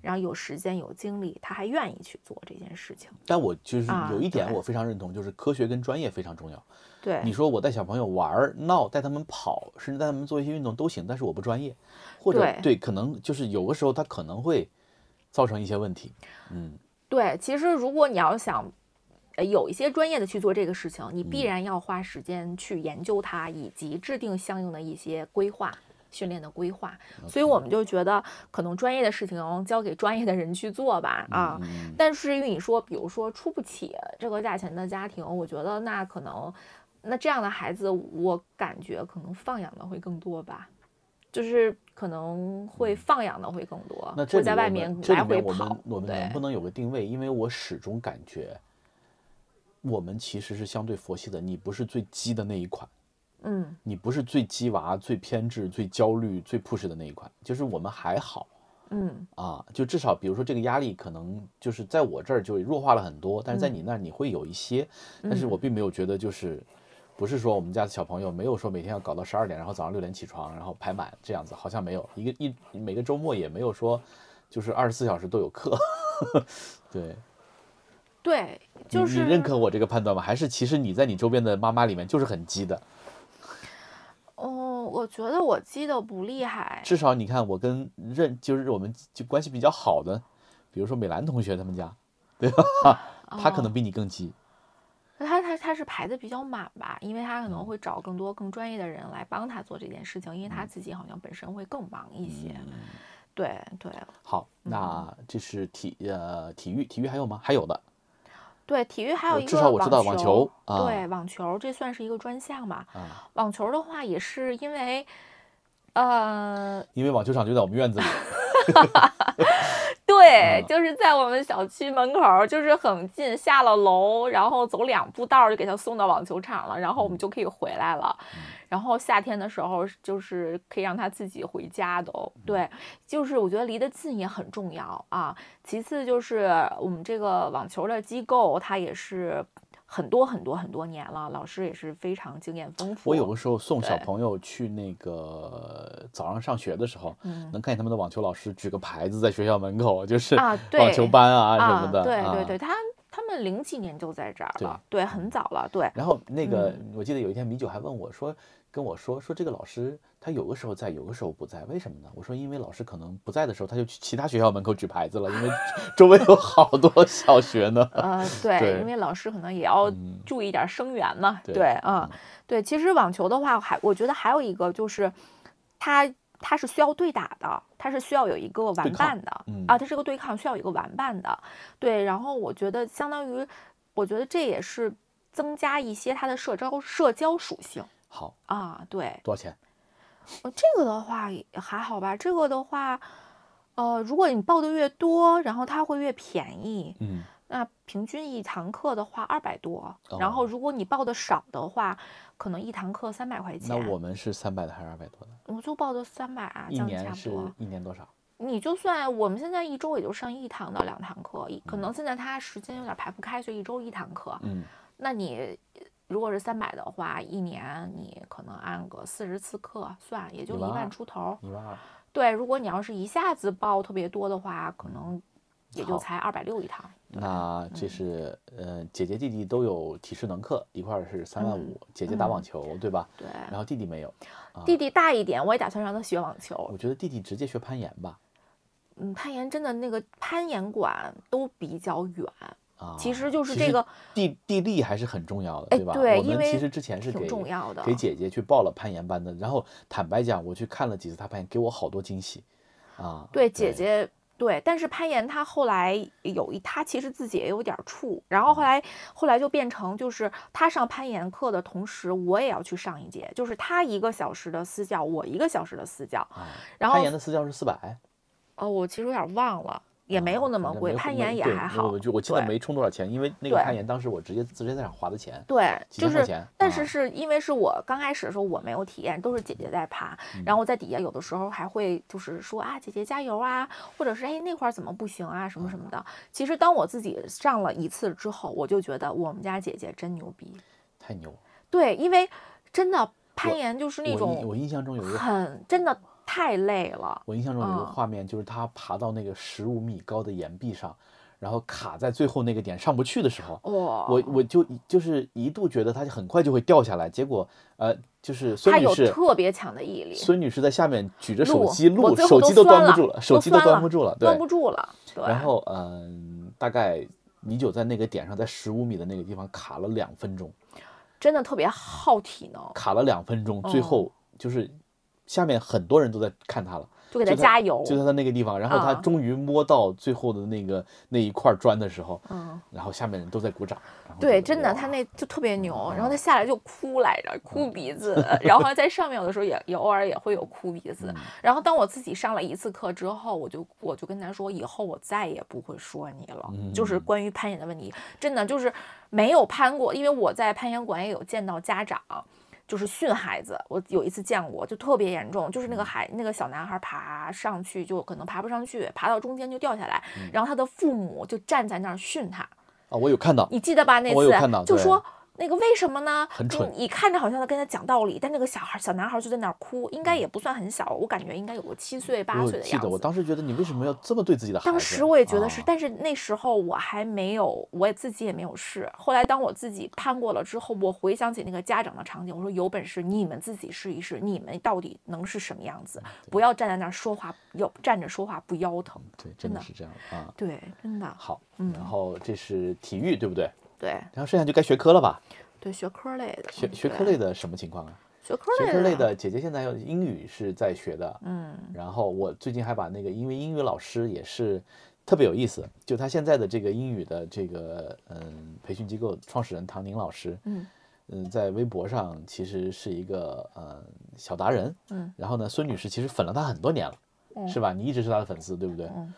然后有时间有精力，他还愿意去做这件事情。但我就是啊有一点我非常认同，就是科学跟专业非常重要。对，你说我带小朋友玩闹，带他们跑，甚至带他们做一些运动都行，但是我不专业，或者对可能就是有的时候他可能会造成一些问题。嗯，对，其实如果你要想，呃，有一些专业的去做这个事情，你嗯必然要花时间去研究它，以及制定相应的一些规划。训练的规划，所以我们就觉得可能专业的事情交给专业的人去做吧，啊。嗯但是因为你说，比如说出不起这个价钱的家庭，我觉得那可能，那这样的孩子，我感觉可能放养的会更多吧，就是可能会放养的会更多，嗯那这我在外面我们跑，我们能不能有个定位？因为我始终感觉我们其实是相对佛系的，你不是最鸡的那一款。嗯。你不是最鸡娃、最偏执、最焦虑、最 push 的那一款，就是我们还好，嗯啊，就至少比如说这个压力可能就是在我这儿就弱化了很多，但是在你那儿你会有一些，但是我并没有觉得就是。不是说我们家的小朋友没有说每天要搞到十二点，然后早上六点起床，然后排满这样子，好像没有一个一每个周末也没有说，就是二十四小时都有课。对，对，就你是你认可我这个判断吗？还是其实你在你周边的妈妈里面就是很鸡的？哦，我觉得我记得不厉害。至少你看我跟认就是我们就关系比较好的，比如说美兰同学他们家，对吧？他可能比你更鸡。他他他是排的比较满吧，因为他可嗯能会找更多更专业的人来帮他做这件事情，因为他自己好像本身会更忙一些。嗯对对好，那这是体呃体育，体育还有吗？还有的对，体育还有呃一个至少我知道网网球啊对，网球这算是一个专项吧。啊，网球的话也是因为，呃，因为网球场就在我们院子里。对，啊就是在我们小区门口儿，就是很近，下了楼，然后走两步道儿就给他送到网球场了，然后我们就可以回来了。然后夏天的时候，就是可以让他自己回家都哦。对，就是我觉得离得近也很重要啊。其次就是我们这个网球的机构，它也是很多很多很多年了，老师也是非常经验丰富。我有的时候送小朋友去那个早上上学的时候，嗯能看见他们的网球老师举个牌子在学校门口，就是啊 对网球班啊什啊么的。对对啊对，他他们零几年就在这儿对了，对，很早了，对。然后那个，嗯我记得有一天米九还问我说，跟我说说这个老师他有的时候在，有的时候不在，为什么呢？我说因为老师可能不在的时候，他就去其他学校门口举牌子了，因为周 围有好多小学呢。呃，对，对因为老师可能也要嗯注意点儿生源嘛。对对，啊、对，其实网球的话，还我觉得还有一个就是，它它是需要对打的，它是需要有一个玩伴的、嗯啊，它是个对抗，需要有一个玩伴的。对，然后我觉得相当于，我觉得这也是增加一些它的社交社交属性好，啊。对，多少钱？呃，这个的话也还好吧。这个的话，呃，如果你报的越多，然后它会越便宜。嗯，那平均一堂课的话二百多，然后哦如果你报的少的话，可能一堂课三百块钱。那我们是三百的还是二百多的？我就报的三百啊，一这样差年是不多。一年多少？你就算我们现在一周也就上一堂到两堂课，一可嗯能现在他时间有点排不开，所以一周一堂课。嗯，那你如果是三百的话，一年你可能按个四十次课算，也就一万出头。一万二。对，如果你要是一下子报特别多的话，可能也就才二百六一堂。那这是呃，姐姐弟弟都有体适能课，一块儿是三万嗯五，姐姐打网球对吧？对，然后弟弟没有，弟弟大一点，我也打算让他学网球。我觉得弟弟直接学攀岩吧。嗯，攀岩真的那个攀岩馆都比较远，啊，其实就是这个地地利还是很重要的，哎对吧？对因为我们其实之前是挺给重要的给姐姐去报了攀岩班的，然后坦白讲，我去看了几次她攀岩，给我好多惊喜啊。对姐姐。对，但是攀岩他后来有一，他其实自己也有点儿怵，然后后来后来就变成就是他上攀岩课的同时，我也要去上一节，就是他一个小时的私教，我一个小时的私教，啊，然后攀岩的私教是四百，哦，我其实有点忘了，也没有那么贵，攀岩也还好，我就我记得没充多少钱，因为那个攀岩当时我直接直接在那花的钱，对，就是，但是啊是因为是我刚开始的时候我没有体验，都是姐姐在爬，嗯然后我在底下有的时候还会就是说啊姐姐加油啊，或者是哎那块儿怎么不行啊什么什么的。其实当我自己上了一次之后，我就觉得我们家姐姐真牛逼。太牛。对，因为真的攀岩就是那种我印象中有一个很真的太累了。我印象中有一个嗯画面，就是他爬到那个十五米高的岩壁上，然后卡在最后那个点上不去的时候，哇、我我就就是一度觉得他很快就会掉下来，结果呃，就是孙女士，特别强的毅力，孙女士在下面举着手机录，手机都端不住了，手机都端不住了，端。不住了。对，然后嗯、大概米九在那个点上，在十五米的那个地方卡了两分钟，真的特别耗体能，卡了两分钟，最哦后就是下面很多人都在看他了。就给他加油。就在他那个地方，然后他啊终于摸到最后的那个那一块砖的时候，嗯。然后下面人都在鼓掌。对，真的，他那就特别牛，然后嗯他下来就哭来着，哭鼻子，然后在上面有的时候也也偶尔也会有哭鼻子。然后当我自己上了一次课之后，我就我就跟他说，以后我再也不会说你了，就是关于攀岩的问题，真的就是没有攀过，因为我在攀岩馆也有见到家长。就是训孩子。我有一次见过，就特别严重，就是那个孩那个小男孩爬上去就可能爬不上去，爬到中间就掉下来，然后他的父母就站在那儿训他。啊，我有看到，你记得吧？那我有看到就说那个为什么呢？很蠢你你看着好像在跟他讲道理，但那个小孩小男孩就在那儿哭，应该也不算很小，我感觉应该有个七岁八岁的样记得，我。当时觉得你为什么要这么对自己的孩子？当时我也觉得是，啊但是那时候我还没有，我也自己也没有试。后来当我自己攀过了之后，我回想起那个家长的场景，我说有本事你们自己试一试，你们到底能是什么样子？不要站在那儿说话，要站着说话不腰疼。对，真的是这样啊。对，真的，好，嗯然后这是体育，对不对？对。然后剩下就该学科了吧？对，学科类的，学学科类的什么情况啊？学科学类科类的，姐姐现在要英语是在学的，嗯。然后我最近还把那个，因为英语老师也是特别有意思，就他现在的这个英语的这个嗯培训机构创始人唐宁老师，嗯。嗯，在微博上其实是一个嗯小达人，嗯，然后呢，孙女士其实粉了他很多年了，嗯。是吧？你一直是他的粉丝，对不对？嗯。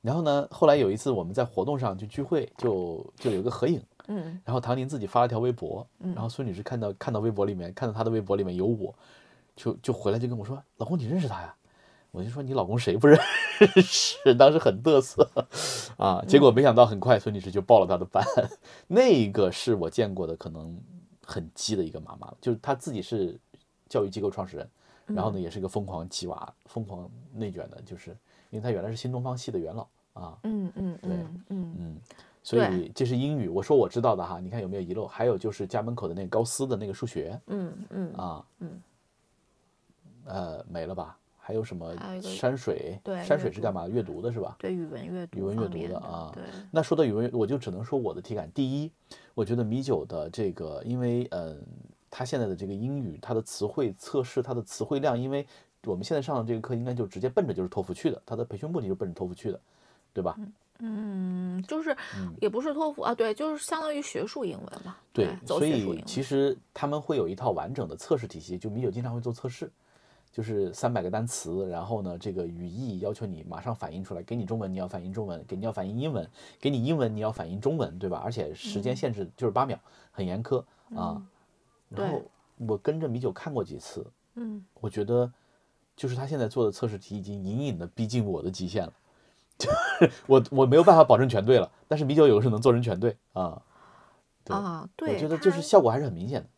然后呢，后来有一次我们在活动上去聚会，就就有一个合影，嗯。然后唐宁自己发了条微博，然后孙女士看到看到微博里面看到她的微博里面有我，就就回来就跟我说：“老公，你认识他呀？”我就说：“你老公谁不认识？” 当时很嘚瑟啊，结果没想到很快孙女士就报了他的班，那个是我见过的可能很鸡的一个妈妈，就是她自己是教育机构创始人，然后呢也是个疯狂鸡娃、疯狂内卷的，就是因为她原来是新东方系的元老啊，嗯嗯对嗯嗯。嗯，所以这是英语，我说我知道的哈，你看有没有遗漏？还有就是家门口的那个高斯的那个数学嗯嗯啊，嗯，呃，没了吧？还有什么山水？对山水是干嘛？阅读的是吧？对语文阅读语文阅读的的啊对，那说到语文，我就只能说我的体感。第一，我觉得米九的这个，因为嗯，他现在的这个英语，他的词汇测试，他的词汇量，因为我们现在上的这个课，应该就直接奔着就是托福去的，他的培训目的就奔着托福去的，对吧？嗯，就是也不是托福啊，对，就是相当于学术英文嘛，对，走所以。其实他们会有一套完整的测试体系，就米酒经常会做测试，就是三百个单词，然后呢，这个语义要求你马上反映出来，给你中文你要反映中文，给你要反映英文，给你英文你要反映中文，对吧？而且时间限制就是八秒，很严苛啊。然后我跟着米酒看过几次，嗯我觉得就是他现在做的测试题已经隐隐的逼近我的极限了。就 我我没有办法保证全对了，但是米酒有的时候能做成全对啊。对啊，对，我觉得就是效果还是很明显的。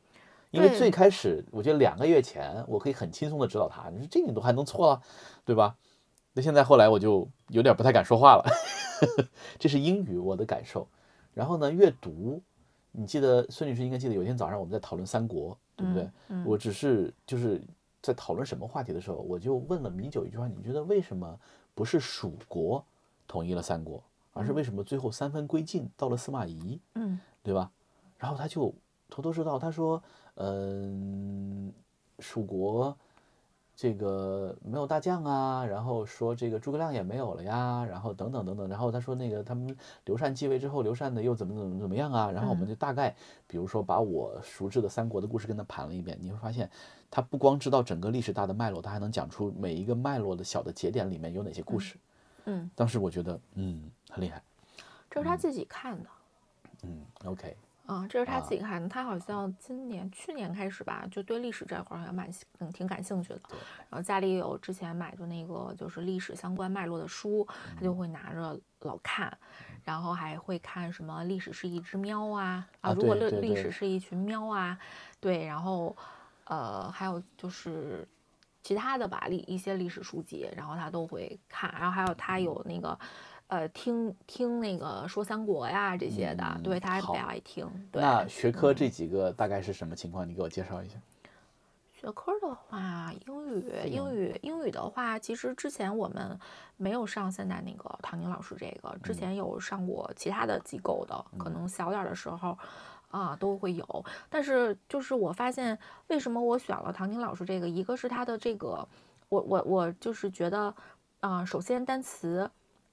因为最开始，我觉得两个月前我可以很轻松的指导他，你说这你都还能错了，对吧？那现在后来我就有点不太敢说话了，这是英语我的感受。然后呢，阅读，你记得孙女士应该记得有一天早上我们在讨论三国，对不对？嗯我只是就是在讨论什么话题的时候，我就问了米九一句话：你觉得为什么不是蜀国统一了三国，而是为什么最后三分归晋到了司马懿？嗯对吧？然后他就头头是道，他说，嗯，蜀国这个没有大将啊，然后说这个诸葛亮也没有了呀，然后等等等等，然后他说那个他们刘禅继位之后，刘禅的又怎么怎么怎么样啊，然后我们就大概比如说把我熟知的三国的故事跟他盘了一遍，你会发现他不光知道整个历史大的脉络，他还能讲出每一个脉络的小的节点里面有哪些故事。嗯，当时我觉得，嗯，很厉害，这是他自己看的。嗯，OK，啊，这是他啊自己看的。他好像今年、去年开始吧，就对历史这块儿好像蛮嗯挺感兴趣的。然后家里有之前买的那个就是历史相关脉络的书，他就会拿着老看，然后还会看什么历史是一只喵啊啊如果历历史是一群喵啊，对，然后呃还有就是。其他的吧，历一些历史书籍，然后他都会看，然后还有他有那个，呃，听听那个说三国呀这些的，嗯对他还比较爱听。对，那学科这几个大概是什么情况？你给我介绍一下。学科的话，英语，英语，英语的话，其实之前我们没有上现在那个唐宁老师这个，之前有上过其他的机构的，可能小点儿的时候。啊，都会有，但是就是我发现，为什么我选了唐宁老师这个？一个是他的这个，我我我就是觉得，啊、首先单词，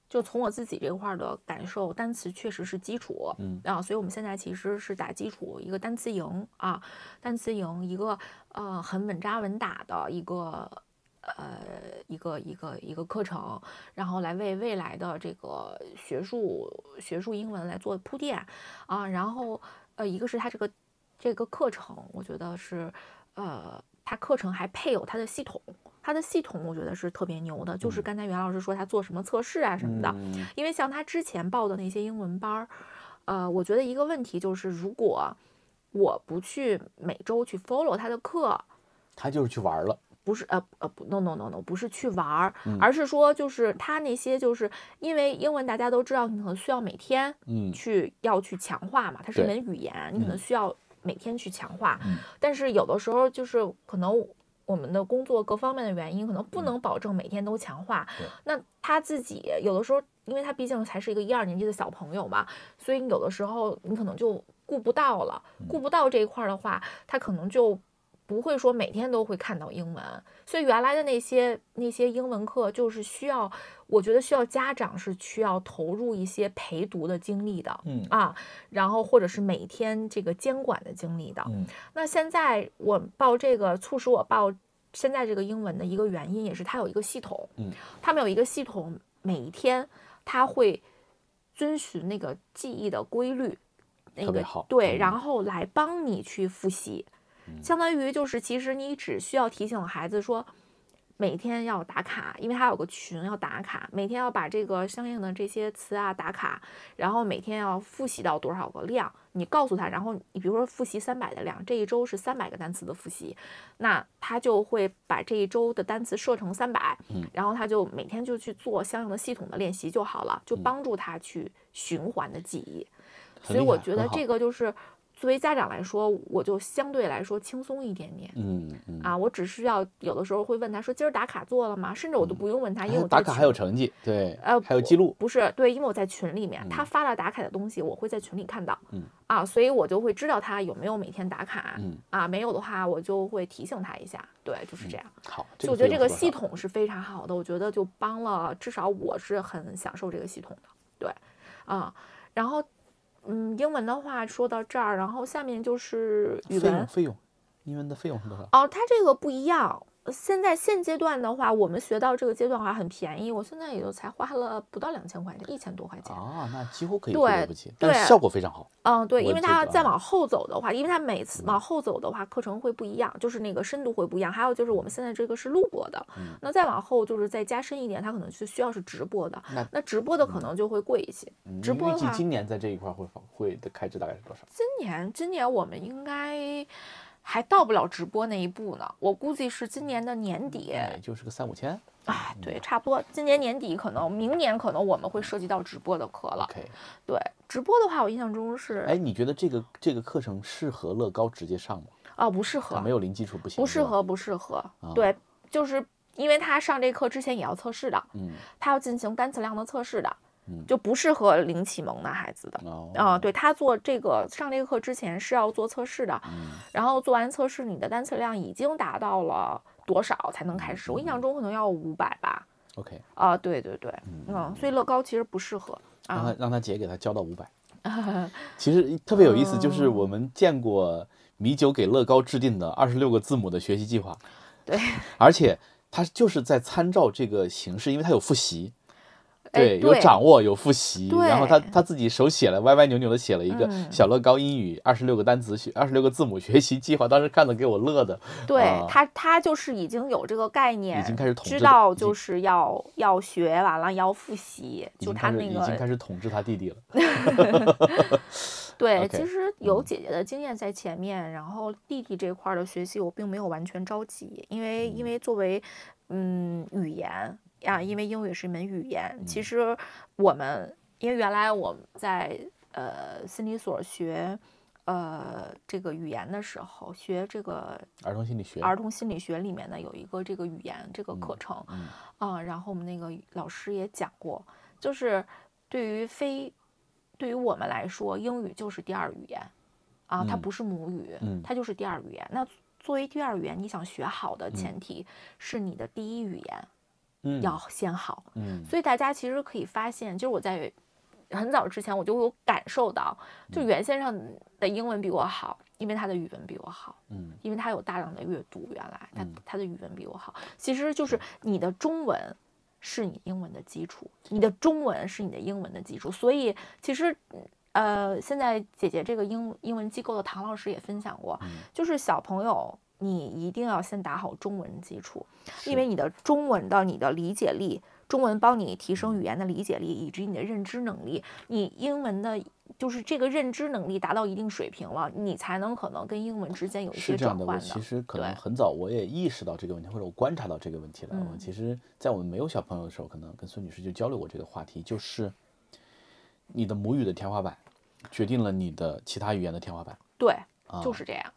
就从我自己这块儿的感受，单词确实是基础，嗯啊，所以我们现在其实是打基础一个单词营啊，单词营一个呃很稳扎稳打的一个呃一个一个一个课程，然后来为未来的这个学术学术英文来做铺垫啊，然后呃一个是它这个这个课程，我觉得是呃，它课程还配有它的系统，它的系统我觉得是特别牛的，就是嗯。刚才袁老师说他做什么测试啊什么的，嗯。因为像他之前报的那些英文班儿，呃，我觉得一个问题就是，如果我不去每周去 follow 他的课，他就是去玩了，不是呃呃不 no no no no 不是去玩而是说就是他那些就是因为英文大家都知道，你可能需要每天嗯。去要去强化嘛，它是一门语言，你可能嗯。需要每天去强化，嗯。但是有的时候就是可能。我们的工作各方面的原因，可能不嗯。能保证每天都强化。对。那他自己有的时候，因为他毕竟才是一个一二年级的小朋友嘛，所以有的时候你可能就顾不到了，嗯。顾不到这一块儿的话，他可能就不会说每天都会看到英文。所以原来的那些那些英文课，就是需要，我觉得需要家长是需要投入一些陪读的精力的。嗯啊，然后或者是每天这个监管的精力的。嗯那现在我报这个，促使我报现在这个英文的一个原因，也是它有一个系统，嗯，他们有一个系统，每一天它会遵循那个记忆的规律，那个对，嗯然后来帮你去复习，相当于就是其实你只需要提醒孩子说。每天要打卡，因为他有个群要打卡，每天要把这个相应的这些词啊打卡，然后每天要复习到多少个量，你告诉他，然后你比如说复习三百的量，这一周是三百个单词的复习，那他就会把这一周的单词设成三百、嗯然后他就每天就去做相应的系统的练习就好了，就帮助他去循环的记忆。所以我觉得这个就是作为家长来说，我就相对来说轻松一点点。嗯嗯，啊，我只需要有的时候会问他说今儿打卡做了吗？甚至我都不用问他，因为哎我打卡还有成绩，对，呃还有记录，不是对，因为我在群里面，他嗯发了打卡的东西，我会在群里看到，嗯啊，所以我就会知道他有没有每天打卡，嗯啊，没有的话我就会提醒他一下，对，就是这样。好，所以我觉得这个系统是非常好的，我觉得就帮了，至少我是很享受这个系统的，对，啊，然后嗯，英文的话说到这儿，然后下面就是语文费用，费用，英文的费用是多少？哦，它这个不一样。现在现阶段的话，我们学到这个阶段的话很便宜，我现在也就才花了不到两千块钱，一千多块钱。啊，那几乎可以对不起，但效果非常好。嗯，对，因为它再往后走的话，因为它每次往后走的话，课程会不一样，就是那个深度会不一样。还有就是我们现在这个是录播的，嗯那再往后就是再加深一点，它可能是需要是直播的。那那直播的可能就会贵一些。嗯直播的话预计今年在这一块会会的开支大概是多少？今年今年我们应该还到不了直播那一步呢，我估计是今年的年底。也就是个三五千。哎，对，差不多。今年年底可能，明年可能我们会涉及到直播的课了。对，直播的话，我印象中是，哎，你觉得这个这个课程适合乐高直接上吗？啊，不适合它，没有零基础不行，不适合，不适合。对，就是因为他上这课之前也要测试的，嗯，他要进行单词量的测试的，嗯就不适合零启蒙的孩子的。哦，啊、对他做这个上这个课之前是要做测试的，嗯然后做完测试，你的单词量已经达到了多少才能开始？我印象中可能要五百吧。OK，啊，对对对，嗯，所以乐高其实不适合啊让他。让他姐给他交到五百。其实特别有意思，就是我们见过米九给乐高制定的二十六个字母的学习计划，对，而且他就是在参照这个形式，因为他有复习。哎对，有掌握，有复习，然后他他自己手写了，歪歪扭扭的写了一个嗯小乐高英语二十六个单词学二十六个字母学习计划，当时看的给我乐的。对啊他，他就是已经有这个概念，已经开始统治知道就是要要学完了要复习，就他那个已经开始统治他弟弟了。对其实有嗯姐姐的经验在前面，然后弟弟这块儿的学习我并没有完全着急，因为因为作为嗯语言呀，因为英语是一门语言，其嗯。实我们因为原来我们在呃心理所学呃这个语言的时候，学这个儿童心理学，儿童心理学里面呢有一个这个语言这个课程，嗯。啊，然后我们那个老师也讲过，就是对于非对于我们来说，英语就是第二语言。啊，它嗯不是母语，嗯它就是第二语言。那作为第二语言，你想学好的前提是你的第一语言嗯要先好。嗯所以大家其实可以发现，就是我在很早之前我就有感受到，就嗯袁先生的英文比我好，因为他的语文比我好。嗯因为他有大量的阅读，原来他嗯他的语文比我好。其实就是你的中文是你英文的基础，你的中文是你的英文的基础。所以其实，呃，现在姐姐这个英英文机构的唐老师也分享过，嗯就是小朋友。你一定要先打好中文基础，因为你的中文的你的理解力，中文帮你提升语言的理解力以及你的认知能力，你英文的。就是这个认知能力达到一定水平了，你才能可能跟英文之间有一些转换的。其实可能很早我也意识到这个问题，或者我观察到这个问题了。我其实，在我们没有小朋友的时候，可能跟孙女士就交流过这个话题，就是你的母语的天花板决定了你的其他语言的天花板。对，就是这样。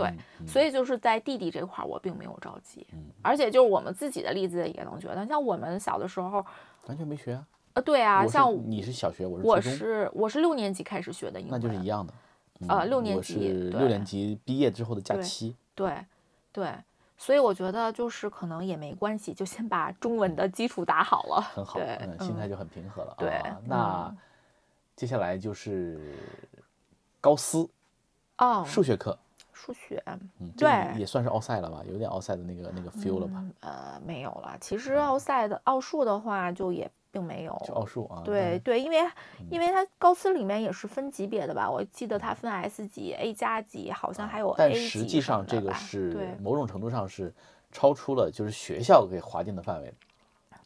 对，所以就是在弟弟这块儿，我并没有着急。嗯，而且就是我们自己的例子也能觉得，像我们小的时候完全没学啊。呃，对啊，像你是小学，我是我是我是六年级开始学的英文，那就是一样的。呃，六年级，六年级毕业之后的假期。对对，所以我觉得就是可能也没关系，就先把中文的基础打好了。很好，嗯，心态就很平和了。对，那接下来就是高斯哦，数学课，数学，嗯，对，也算是奥赛了吧，有点奥赛的那个那个 feel 了吧？呃，没有了。其实奥赛的奥数的话，就也。并没有，奥数啊，对对，因为因为它高斯里面也是分级别的吧，我记得它分 S 级、A 加级，好像还有 A 级。但实际上这个是某种程度上是超出了就是学校给划定的范围。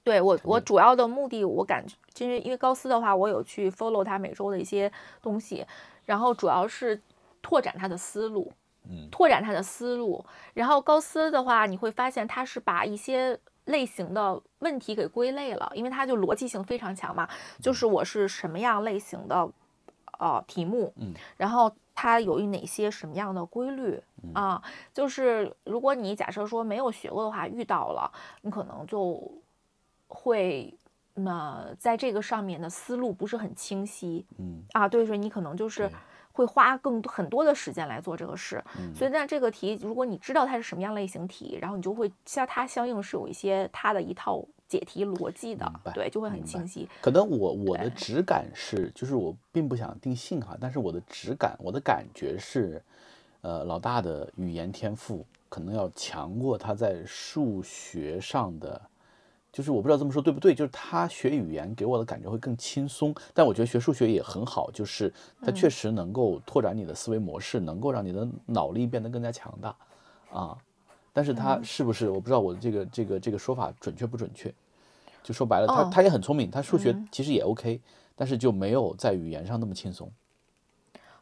对我我主要的目的，我感觉就是因为高斯的话，我有去 follow 他每周的一些东西，然后主要是拓展他的思路，嗯，拓展他的思路。然后高斯的话，你会发现他是把一些。类型的问题给归类了，因为他就逻辑性非常强嘛，就是我是什么样类型的呃题目，嗯，然后它有哪些什么样的规律啊？就是如果你假设说没有学过的话，遇到了，你可能就会那在这个上面的思路不是很清晰，嗯啊，对，所以你可能就是。会花更多很多的时间来做这个事，所以那这个题，如果你知道它是什么样类型题，然后你就会像它相应是有一些它的一套解题逻辑的，对，就会很清晰。可能我我的直感是，就是我并不想定性哈，但是我的直感，我的感觉是，呃，老大的语言天赋可能要强过他在数学上的。就是我不知道这么说对不对，就是他学语言给我的感觉会更轻松，但我觉得学数学也很好，就是他确实能够拓展你的思维模式，能够让你的脑力变得更加强大，啊，但是他是不是我不知道我的这个这个这个说法准确不准确？就说白了，他他也很聪明，他数学其实也 OK，但是就没有在语言上那么轻松。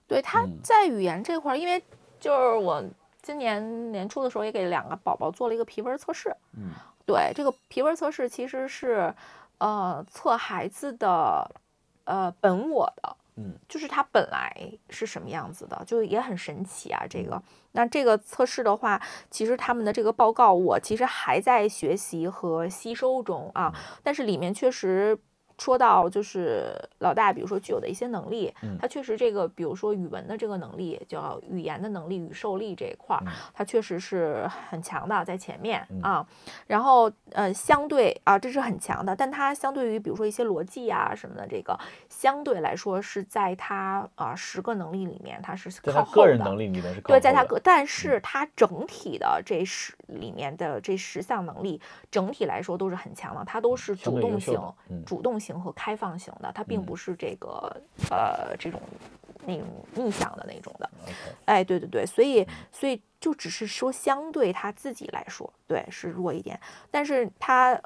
对，他在语言这块，因为就是我今年年初的时候也给两个宝宝做了一个皮纹测试，嗯。对这个皮纹测试其实是，呃，测孩子的，呃，本我的，嗯，就是他本来是什么样子的，就也很神奇啊。这个，那这个测试的话，其实他们的这个报告我其实还在学习和吸收中啊，但是里面确实。说到就是老大，比如说具有的一些能力，他确实这个，比如说语文的这个能力，叫语言的能力、语受力这一块儿，他确实是很强的，在前面啊。然后呃，相对啊，这是很强的，但他相对于比如说一些逻辑啊什么的，这个相对来说是在他啊十个能力里面，他是靠后的。个人能力里面是对，在他个，但是他整体的这十里面的这十项能力，整体来说都是很强的，他都是主动性、主动性。和开放型的，它并不是这个呃这种那种逆向的那种的，哎，对对对，所以所以就只是说相对他自己来说，对是弱一点，但是他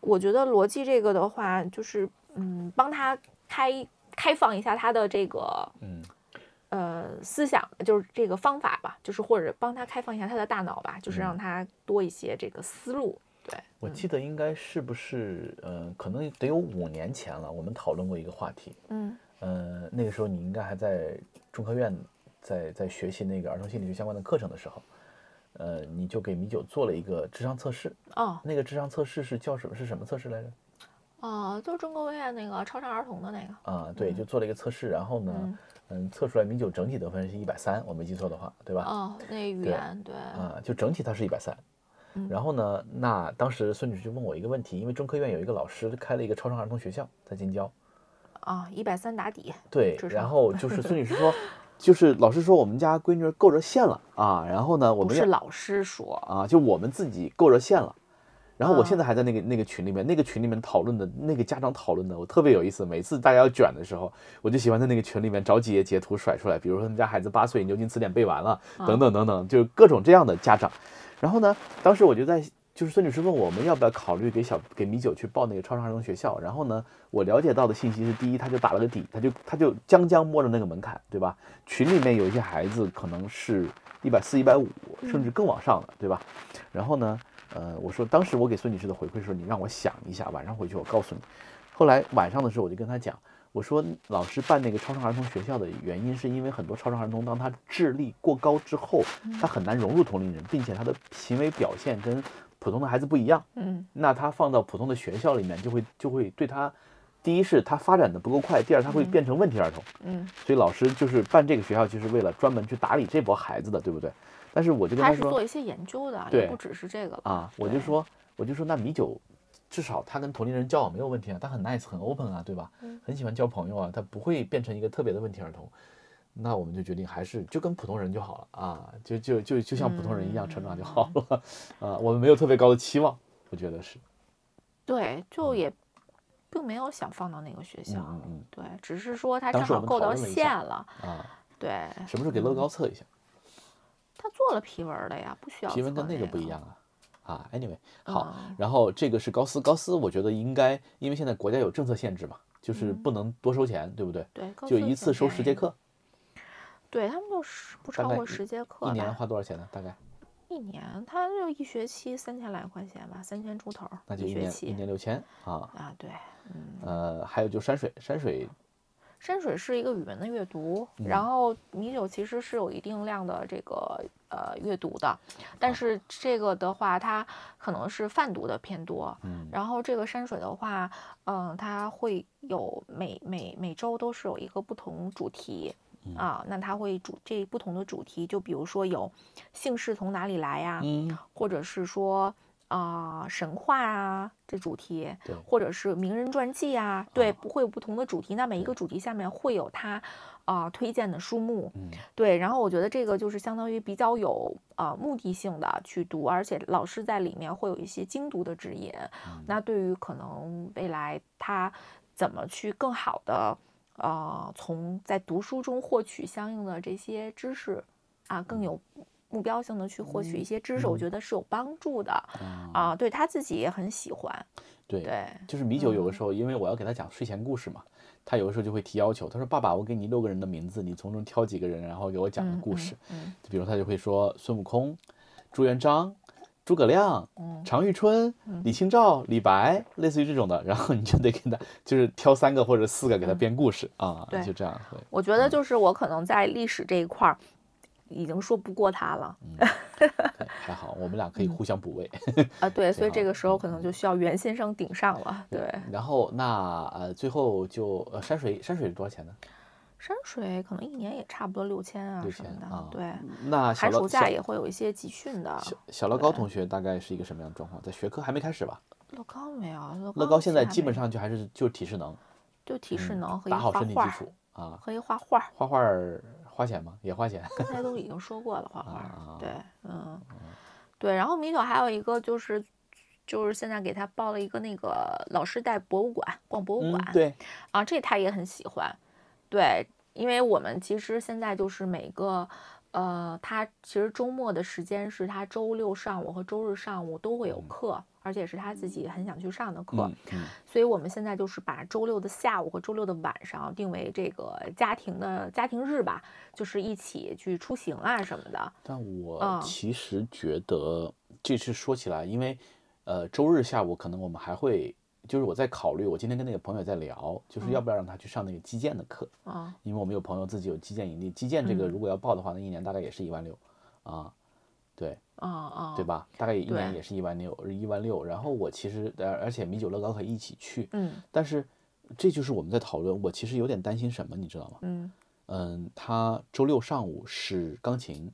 我觉得逻辑这个的话，就是嗯帮他开开放一下他的这个嗯呃思想，就是这个方法吧，就是或者帮他开放一下他的大脑吧，就是让他多一些这个思路。对，我记得应该是不是，呃，可能得有五年前了，我们讨论过一个话题，嗯，呃，那个时候你应该还在中科院，在在学习那个儿童心理学相关的课程的时候，呃，你就给米九做了一个智商测试，哦，那个智商测试是叫什么？是什么测试来着？哦，就是中科院那个超常儿童的那个，啊，对，就做了一个测试，然后呢，嗯，测出来米九整体得分是一百三，我没记错的话，对吧？哦，那语言对，啊，就整体它是一百三。然后呢？那当时孙女士就问我一个问题，因为中科院有一个老师开了一个超生儿童学校在京郊，啊，一百三打底。对，然后就是孙女士说，就是老师说我们家闺女够着线了啊。然后呢，我们是老师说啊，就我们自己够着线了。然后我现在还在那个那个群里面，那个群里面讨论的那个家长讨论的，我特别有意思。每次大家要卷的时候，我就喜欢在那个群里面找几页截图甩出来，比如说他们家孩子八岁，牛津词典背完了，等等等等，就是各种这样的家长。然后呢，当时我就在，就是孙女士问我们要不要考虑给小给米九去报那个超常儿童学校。然后呢，我了解到的信息是，第一，他就打了个底，他就他就将将摸着那个门槛，对吧？群里面有一些孩子可能是一百四、一百五，甚至更往上的，对吧？然后呢？呃，我说当时我给孙女士的回馈说，你让我想一下，晚上回去我告诉你。后来晚上的时候，我就跟她讲，我说老师办那个超常儿童学校的原因，是因为很多超常儿童当他智力过高之后，他很难融入同龄人，并且他的行为表现跟普通的孩子不一样。嗯，那他放到普通的学校里面，就会就会对他，第一是他发展的不够快，第二他会变成问题儿童。嗯，所以老师就是办这个学校，就是为了专门去打理这波孩子的，对不对？但是我就跟他说，是做一些研究的，对也不只是这个了啊，我就说，我就说，那米酒至少他跟同龄人交往没有问题啊，他很 nice 很 open 啊，对吧？嗯很喜欢交朋友啊，他不会变成一个特别的问题儿童。那我们就决定还是就跟普通人就好了啊，就就就就像普通人一样成长就好了、啊。我们没有特别高的期望，我觉得是。对，就也并没有想放到那个学校，嗯嗯对，只是说他正好够到线了，嗯啊，对，什么时候给乐高测一下？他做了皮纹的呀，不需要皮纹跟那个不一样啊。啊，anyway，好，嗯然后这个是高斯，高斯我觉得应该，因为现在国家有政策限制嘛，就是不能多收钱，对不对？对，就一次收十节课，对他们就是不超过十节课一年，花多少钱呢？大概一年他就一学期三千来块钱吧，三千出头那就一年一学期年六千啊。啊，对，嗯。呃，还有就山水，山水山水是一个语文的阅读，然后米酒其实是有一定量的这个呃阅读的，但是这个的话，它可能是泛读的偏多。嗯然后这个山水的话，嗯、它会有每每每周都是有一个不同主题。啊，那它会主这不同的主题，就比如说有姓氏从哪里来呀、嗯，或者是说啊、神话啊这主题对，或者是名人传记啊，对，不会有不同的主题。那每一个主题下面会有他啊、推荐的书目，嗯对。然后我觉得这个就是相当于比较有呃目的性的去读，而且老师在里面会有一些精读的指引。那对于可能未来他怎么去更好的呃从在读书中获取相应的这些知识啊，更有目标性的去获取一些知识，我觉得是有帮助的啊。对他自己也很喜欢，对，对，就是米酒有的时候，因为我要给他讲睡前故事嘛，他有的时候就会提要求，他说：“爸爸，我给你六个人的名字，你从中挑几个人，然后给我讲个故事。嗯就比如他就会说孙悟空、朱元璋、诸葛亮、嗯常遇春、李清照、李白，类似于这种的，然后你就得给他就是挑三个或者四个给他编故事啊，对就这样。我觉得就是我可能在历史这一块儿已经说不过他了 对，还好，我们俩可以互相补位。啊，对，所以这个时候可能就需要袁先生顶上了。对，然后那呃，最后就呃山水山水是多少钱呢？山水可能一年也差不多六千啊六什么的，千啊。对，那小乐寒暑假也会有一些集训的。小小乐高同学大概是一个什么样的状况？在学科还没开始吧？乐高没有，乐乐高现在基本上就还是就体适能，就体适能和一打好画画儿，身体基础啊。和一画画，画画儿花钱吗？也花钱。刚才都已经说过了，画画啊。对，嗯，对。然后米酒还有一个就是，就是现在给他报了一个那个老师带博物馆，逛博物嗯馆，，对，啊，这他也很喜欢。对，因为我们其实现在就是每个，呃，他其实周末的时间是他周六上午和周日上午都会有课，而且是他自己很想去上的课。嗯嗯所以我们现在就是把周六的下午和周六的晚上定为这个家庭的家庭日吧，就是一起去出行啊什么的。但我嗯其实觉得这次说起来，因为呃周日下午可能我们还会，就是我在考虑，我今天跟那个朋友在聊，就是要不要让他去上那个击剑的课，嗯因为我们有朋友自己有击剑营地，击剑这个嗯如果要报的话，那一年大概也是一万六啊，对对？吧？大概一年也是一万六，一万六。然后我其实呃，而且米酒乐高可以一起去，嗯但是这就是我们在讨论，我其实有点担心什么，你知道吗？嗯嗯，他周六上午是钢琴，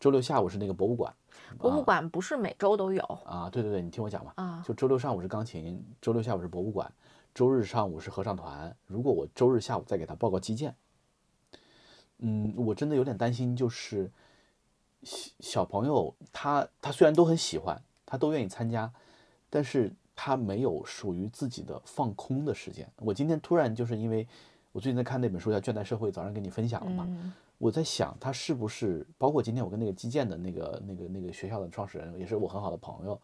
周六下午是那个博物馆。博物馆不是每周都有啊，对对对，你听我讲吧，啊。就周六上午是钢琴，周六下午是博物馆，周日上午是合唱团。如果我周日下午再给他报告击剑，嗯，我真的有点担心，就是小小朋友他他虽然都很喜欢，他都愿意参加，但是他没有属于自己的放空的时间。我今天突然就是因为我最近在看那本书叫《倦怠社会》，早上跟你分享了嘛，嗯我在想他是不是包括今天我跟那个基建的那个那个那个学校的创始人，也是我很好的朋友，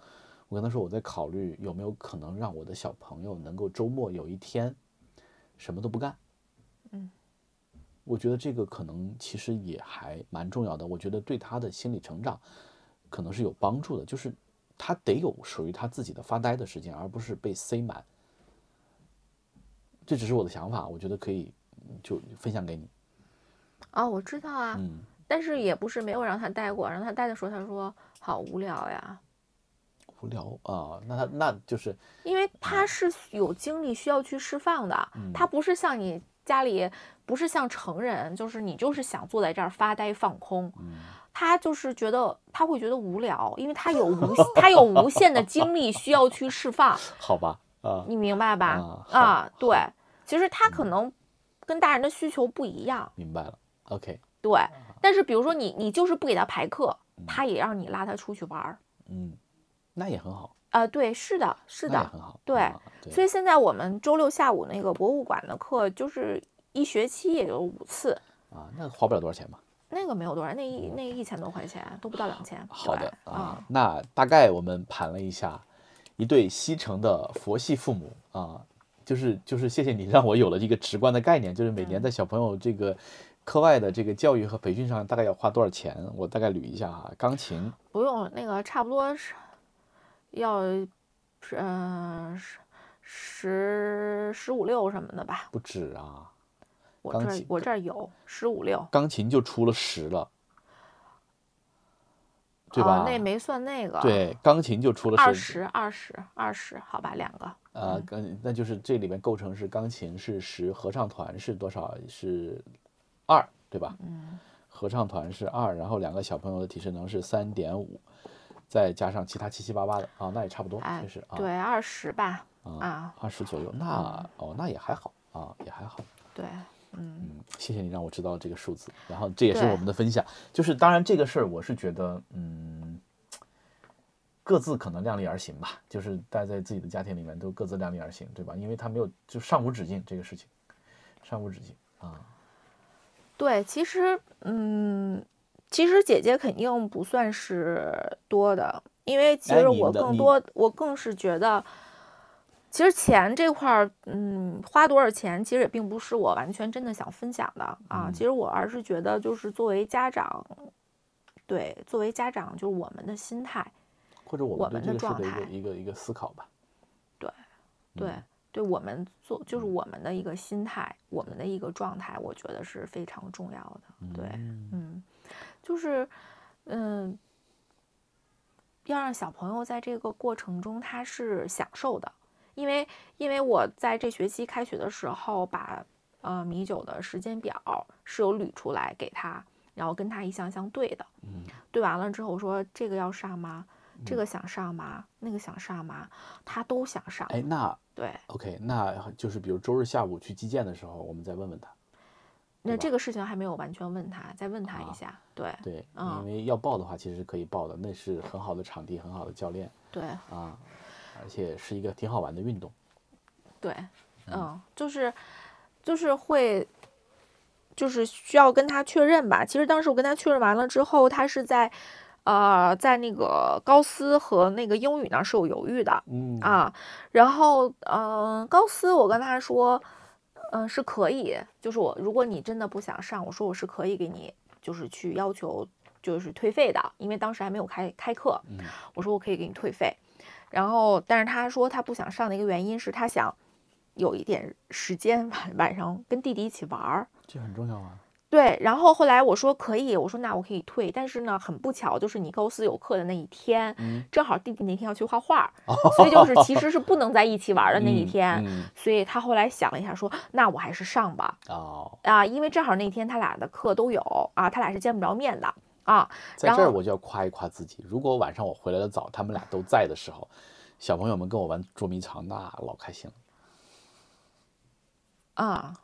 我跟他说我在考虑有没有可能让我的小朋友能够周末有一天什么都不干。嗯，我觉得这个可能其实也还蛮重要的，我觉得对他的心理成长可能是有帮助的，就是他得有属于他自己的发呆的时间，而不是被塞满。这只是我的想法，我觉得可以嗯就分享给你。哦，我知道啊，嗯，但是也不是没有让他待过，让他待的时候，他说好无聊呀，无聊啊，那他那就是因为他是有精力需要去释放的，他不是像你家里，不是像成人，就是你就是想坐在这儿发呆放空，他就是觉得他会觉得无聊，因为他有无 他有无限的精力需要去释放，好吧啊，你明白吧？啊啊，对，其实他可能跟大人的需求不一样，明白了。OK，对，但是比如说你你就是不给他排课，他也让你拉他出去玩儿，嗯，那也很好，啊，对，是的，是的，很好。对所以现在我们周六下午那个博物馆的课，就是一学期也就五次，啊，那花不了多少钱吧。那个没有多少，那一那一千多块钱都不到两千。好的对啊，那大概我们盘了一下一对西城的佛系父母啊，就是就是谢谢你让我有了一个直观的概念，就是每嗯。年的小朋友这个课外的这个教育和培训上大概要花多少钱，我大概捋一下哈，钢琴不用那个差不多是要是嗯十十十五六什么的吧，不止啊，我这儿我这儿有十五六，钢琴就出了十了，对吧？啊那没算那个，，对，钢琴就出了二十，十二十二十，好吧，两个，呃，跟那就是这里面构成是钢琴是十，合唱团是多少？是二，对吧？嗯，合唱团是二，然后两个小朋友的体适能是三点五，再加上其他七七八八的啊，那也差不多，哎确实啊，对，二十吧，啊啊，二十左右，那哦那也还好啊，也还好。对，嗯。嗯，谢谢你让我知道这个数字，然后这也是我们的分享。就是当然这个事儿，我是觉得，嗯，各自可能量力而行吧，就是待在自己的家庭里面都各自量力而行，对吧？因为他没有就上无止境这个事情，上无止境啊。对，其实，嗯，其实姐姐肯定不算是多的，因为其哎实我更多，我更是觉得，其实钱这块儿，嗯，花多少钱，其实也并不是我完全真的想分享的啊。嗯其实我而是觉得，就是作为家长，对，作为家长，就是我们的心态，或者我我们的状态一个一个思考吧。对，嗯对我们做，就是我们的一个心态，我们的一个状态，我觉得是非常重要的。对，嗯嗯，就是，嗯，要让小朋友在这个过程中他是享受的，因为因为我在这学期开学的时候把呃米酒的时间表是有捋出来给他，然后跟他一项项对的，嗯对完了之后我说这个要上吗？这个想上吗？那个想上吗？他都想上，哎，那对。OK，那就是比如周日下午去击剑的时候，我们再问问他。那这个事情还没有完全问他，再问他一啊下。对对，嗯因为要报的话，其实是可以报的，那是很好的场地，很好的教练对啊，而且是一个挺好玩的运动。对，嗯，就是就是会，就是需要跟他确认吧。其实当时我跟他确认完了之后，他是在呃在那个高斯和那个英语那是有犹豫的嗯啊。然后嗯、呃高斯我跟他说，嗯、是可以，就是我如果你真的不想上，我说我是可以给你就是去要求就是退费的，因为当时还没有开开课。嗯我说我可以给你退费，然后但是他说他不想上的一个原因是他想有一点时间晚 晚上跟弟弟一起玩儿。这很重要啊。对，然后后来我说可以，我说那我可以退，但是呢，很不巧，就是你高斯有课的那一天，嗯正好弟弟那天要去画画，所以就是其实是不能在一起玩的那一嗯天。嗯所以他后来想了一下说，那我还是上吧，哦，啊，因为正好那天他俩的课都有啊，他俩是见不着面的啊，在这儿我就要夸一夸自己。如果晚上我回来的早，他们俩都在的时候，小朋友们跟我玩捉迷藏，那老开心了。啊，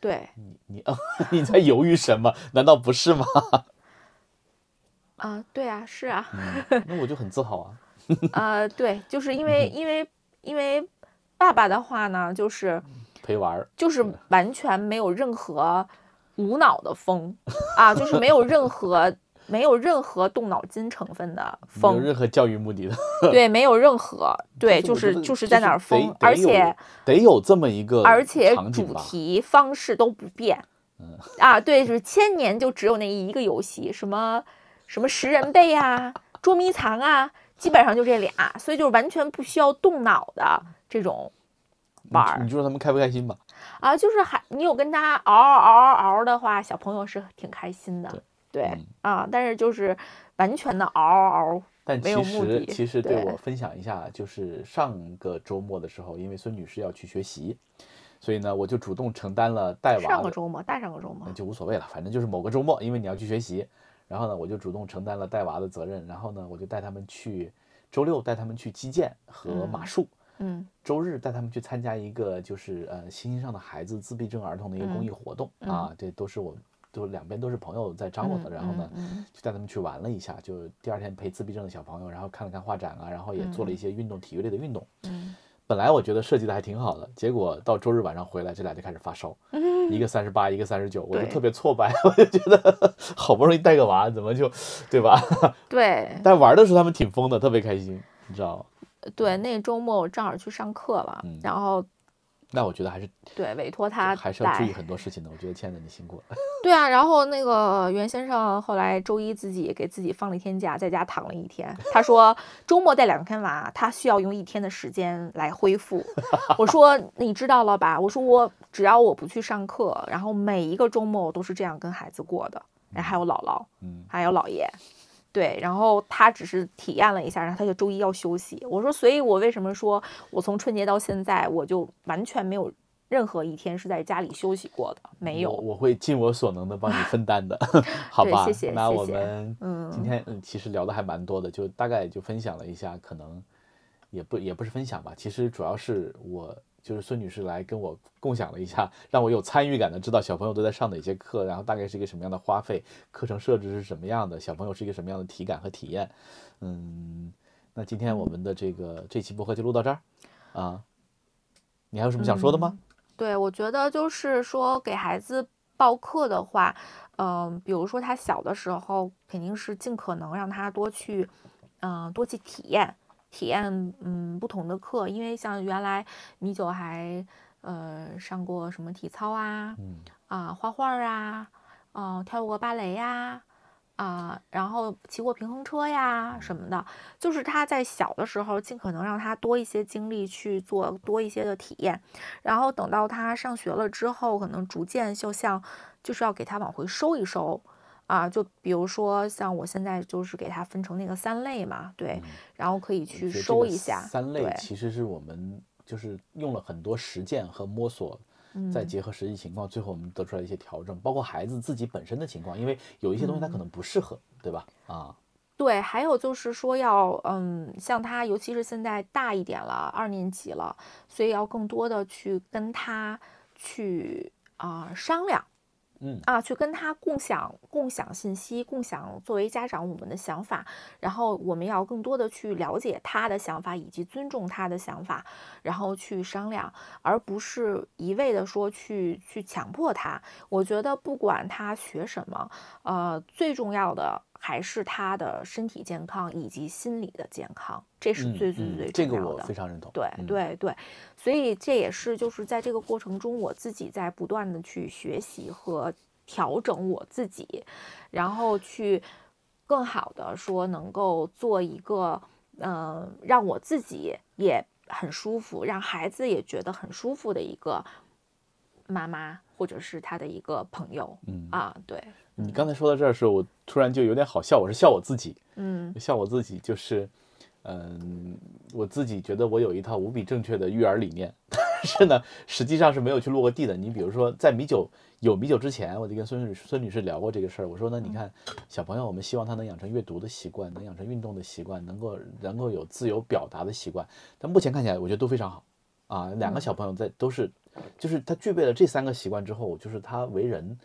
对你你啊 你在犹豫什么？难道不是吗？啊，对啊，是啊，嗯，那我就很自豪啊。呃，对，就是因为因为因为爸爸的话呢，就是陪玩儿，就是完全没有任何无脑的疯啊，就是没有任何没有任何动脑筋成分的没有疯，任何教育目的的。对，没有任何 对，就是就是在那儿疯，而且得有这么一个而且主。题方式都不变。啊，对，就是千年就只有那一个游戏，什么什么食人贝啊、捉迷藏啊，基本上就这俩，所以就是完全不需要动脑的这种你玩儿你就说他们开不开心吧？啊，就是还你有跟他嗷嗷嗷嗷嗷的话，小朋友是挺开心的，对嗯。啊，但是就是完全的嗷嗷嗷，但其实其实对对。我分享一下，就是上个周末的时候，因为孙女士要去学习，所以呢，我就主动承担了带娃，上个周末，大上个周末那，就无所谓了，反正就是某个周末，因为你要去学习，然后呢，我就主动承担了带娃的责任，然后呢，我就带他们去周六带他们去击剑和马嗯术。嗯。周日带他们去参加一个就是呃星星上的孩子自闭症儿童的一个公益活动、啊，这都是我都两边都是朋友在张罗的，嗯然后呢嗯就带他们去玩了一下，就第二天陪自闭症的小朋友，然后看了看画展啊，然后也做了一些运动体育类的运动。嗯本来我觉得设计的还挺好的，结果到周日晚上回来，这俩就开始发烧，嗯一个三十八，一个三十九，我就特别挫败，我就觉得好不容易带个娃，怎么就，对吧？对但玩的时候他们挺疯的，特别开心，你知道吗？对，那周末我正好去上课了，嗯然后那我觉得还是对委托他还是要注意很多事情的。我觉得亲爱的你辛苦了。对啊，然后那个袁先生后来周一自己给自己放了一天假，在家躺了一天。他说 周末带两天娃，他需要用一天的时间来恢复。我说你知道了吧？我说我只要我不去上课，然后每一个周末我都是这样跟孩子过的。然后还有姥姥，嗯，还有姥爷，对，然后他只是体验了一下，然后他就周一要休息。我说，所以我为什么说我从春节到现在，我就完全没有任何一天是在家里休息过的，没有。我我会尽我所能的帮你 分担的，好谢谢那我们嗯今天嗯其实聊的还蛮多的，就大概就分享了一下，可能也不也不是分享吧，其实主要是我就是孙女士来跟我共享了一下，让我有参与感的知道小朋友都在上哪些课，然后大概是一个什么样的花费，课程设置是什么样的，小朋友是一个什么样的体感和体验。嗯，那今天我们的这个这期播客就录到这儿啊，你还有什么想说的吗？对，我觉得就是说给孩子报课的话，嗯、比如说他小的时候，肯定是尽可能让他多去，嗯、多去体验体验，嗯，不同的课，因为像原来米九还呃上过什么体操啊，嗯。啊、画画啊，嗯、跳过芭蕾呀。啊，然后骑过平衡车呀什么的，就是他在小的时候，尽可能让他多一些精力去做多一些的体验，然后等到他上学了之后，可能逐渐就像就是要给他往回收一收啊，就比如说像我现在就是给他分成那个三类嘛，对，然后可以去收一下，三类，其实是我们就是用了很多实践和摸索，再嗯结合实际情况，最后我们得出来一些调整，包括孩子自己本身的情况，因为有一些东西他可能不适合，对吧？啊，对，还有就是说要，嗯，像他，尤其是现在大一点了，二年级了，所以要更多的去跟他去啊、商量。嗯啊，去跟他共享共享信息，共享作为家长我们的想法，然后我们要更多的去了解他的想法，以及尊重他的想法，然后去商量，而不是一味的说去去强迫他。我觉得不管他学什么，呃，最重要的还是他的身体健康以及心理的健康，这是最最最最嗯这个我重要的。非常认同。对嗯，对对，所以这也是就是在这个过程中，我自己在不断的去学习和调整我自己，然后去更好的说能够做一个，嗯、让我自己也很舒服，让孩子也觉得很舒服的一个妈妈，或者是他的一个朋友。嗯啊，对，你刚才说到这儿的时候，我突然就有点好笑，我是笑我自己，嗯笑我自己就是，嗯，我自己觉得我有一套无比正确的育儿理念，但是呢，实际上是没有去落过地的。你比如说，在米酒有米酒之前，我就跟孙女孙女士聊过这个事儿。我说呢，你看小朋友，我们希望他能养成阅读的习惯，能养成运动的习惯，能够能够有自由表达的习惯。但目前看起来，我觉得都非常好啊。两个小朋友在都是，就是他具备了这三个习惯之后，就是他为人，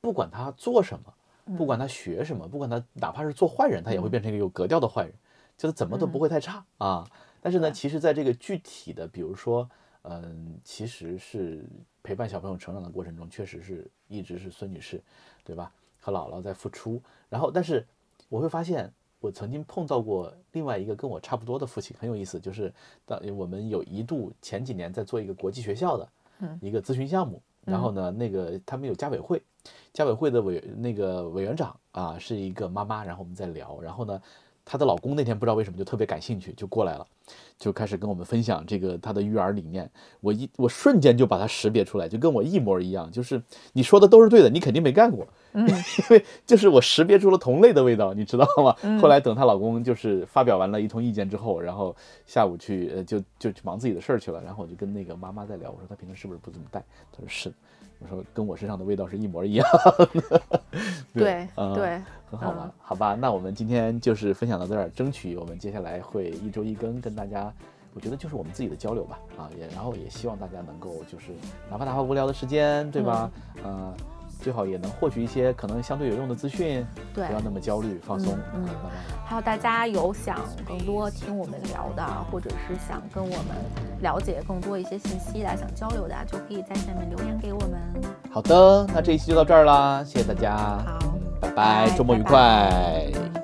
不管他做什么。不管他学什么，不管他哪怕是做坏人，他也会变成一个有格调的坏人。就是怎么都不会太差啊。但是呢，其实在这个具体的，比如说，嗯，其实是陪伴小朋友成长的过程中，确实是一直是孙女士，对吧？和姥姥在付出。然后，但是我会发现，我曾经碰到过另外一个跟我差不多的父亲，很有意思。就是当我们有一度前几年在做一个国际学校的嗯一个咨询项目，然后呢，那个他们有家委会，家委会的委那个委员长啊是一个妈妈，然后我们在聊，然后呢，她的老公那天不知道为什么就特别感兴趣，就过来了，就开始跟我们分享这个他的育儿理念。我一我瞬间就把它识别出来，就跟我一模一样，就是你说的都是对的，你肯定没干过，嗯 因为就是我识别出了同类的味道，你知道吗？嗯后来等她老公就是发表完了一通意见之后，然后下午去呃就就去忙自己的事儿去了，然后我就跟那个妈妈在聊，我说她平时是不是不怎么带？她说是的，我说跟我身上的味道是一模一样的，对 嗯对，很好玩嗯，好吧？那我们今天就是分享到这儿，争取我们接下来会一周一更，跟大家，我觉得就是我们自己的交流吧，啊，也然后也希望大家能够就是哪怕哪怕无聊的时间，对吧？呃，最好也能获取一些可能相对有用的资讯，对不要那么焦虑，放松，嗯嗯慢慢。还有大家有想更多听我们聊的，或者是想跟我们了解更多一些信息的，想交流的，就可以在下面留言给我们。好的，那这一期就到这儿啦，谢谢大家，好嗯，拜拜，周末愉拜快。拜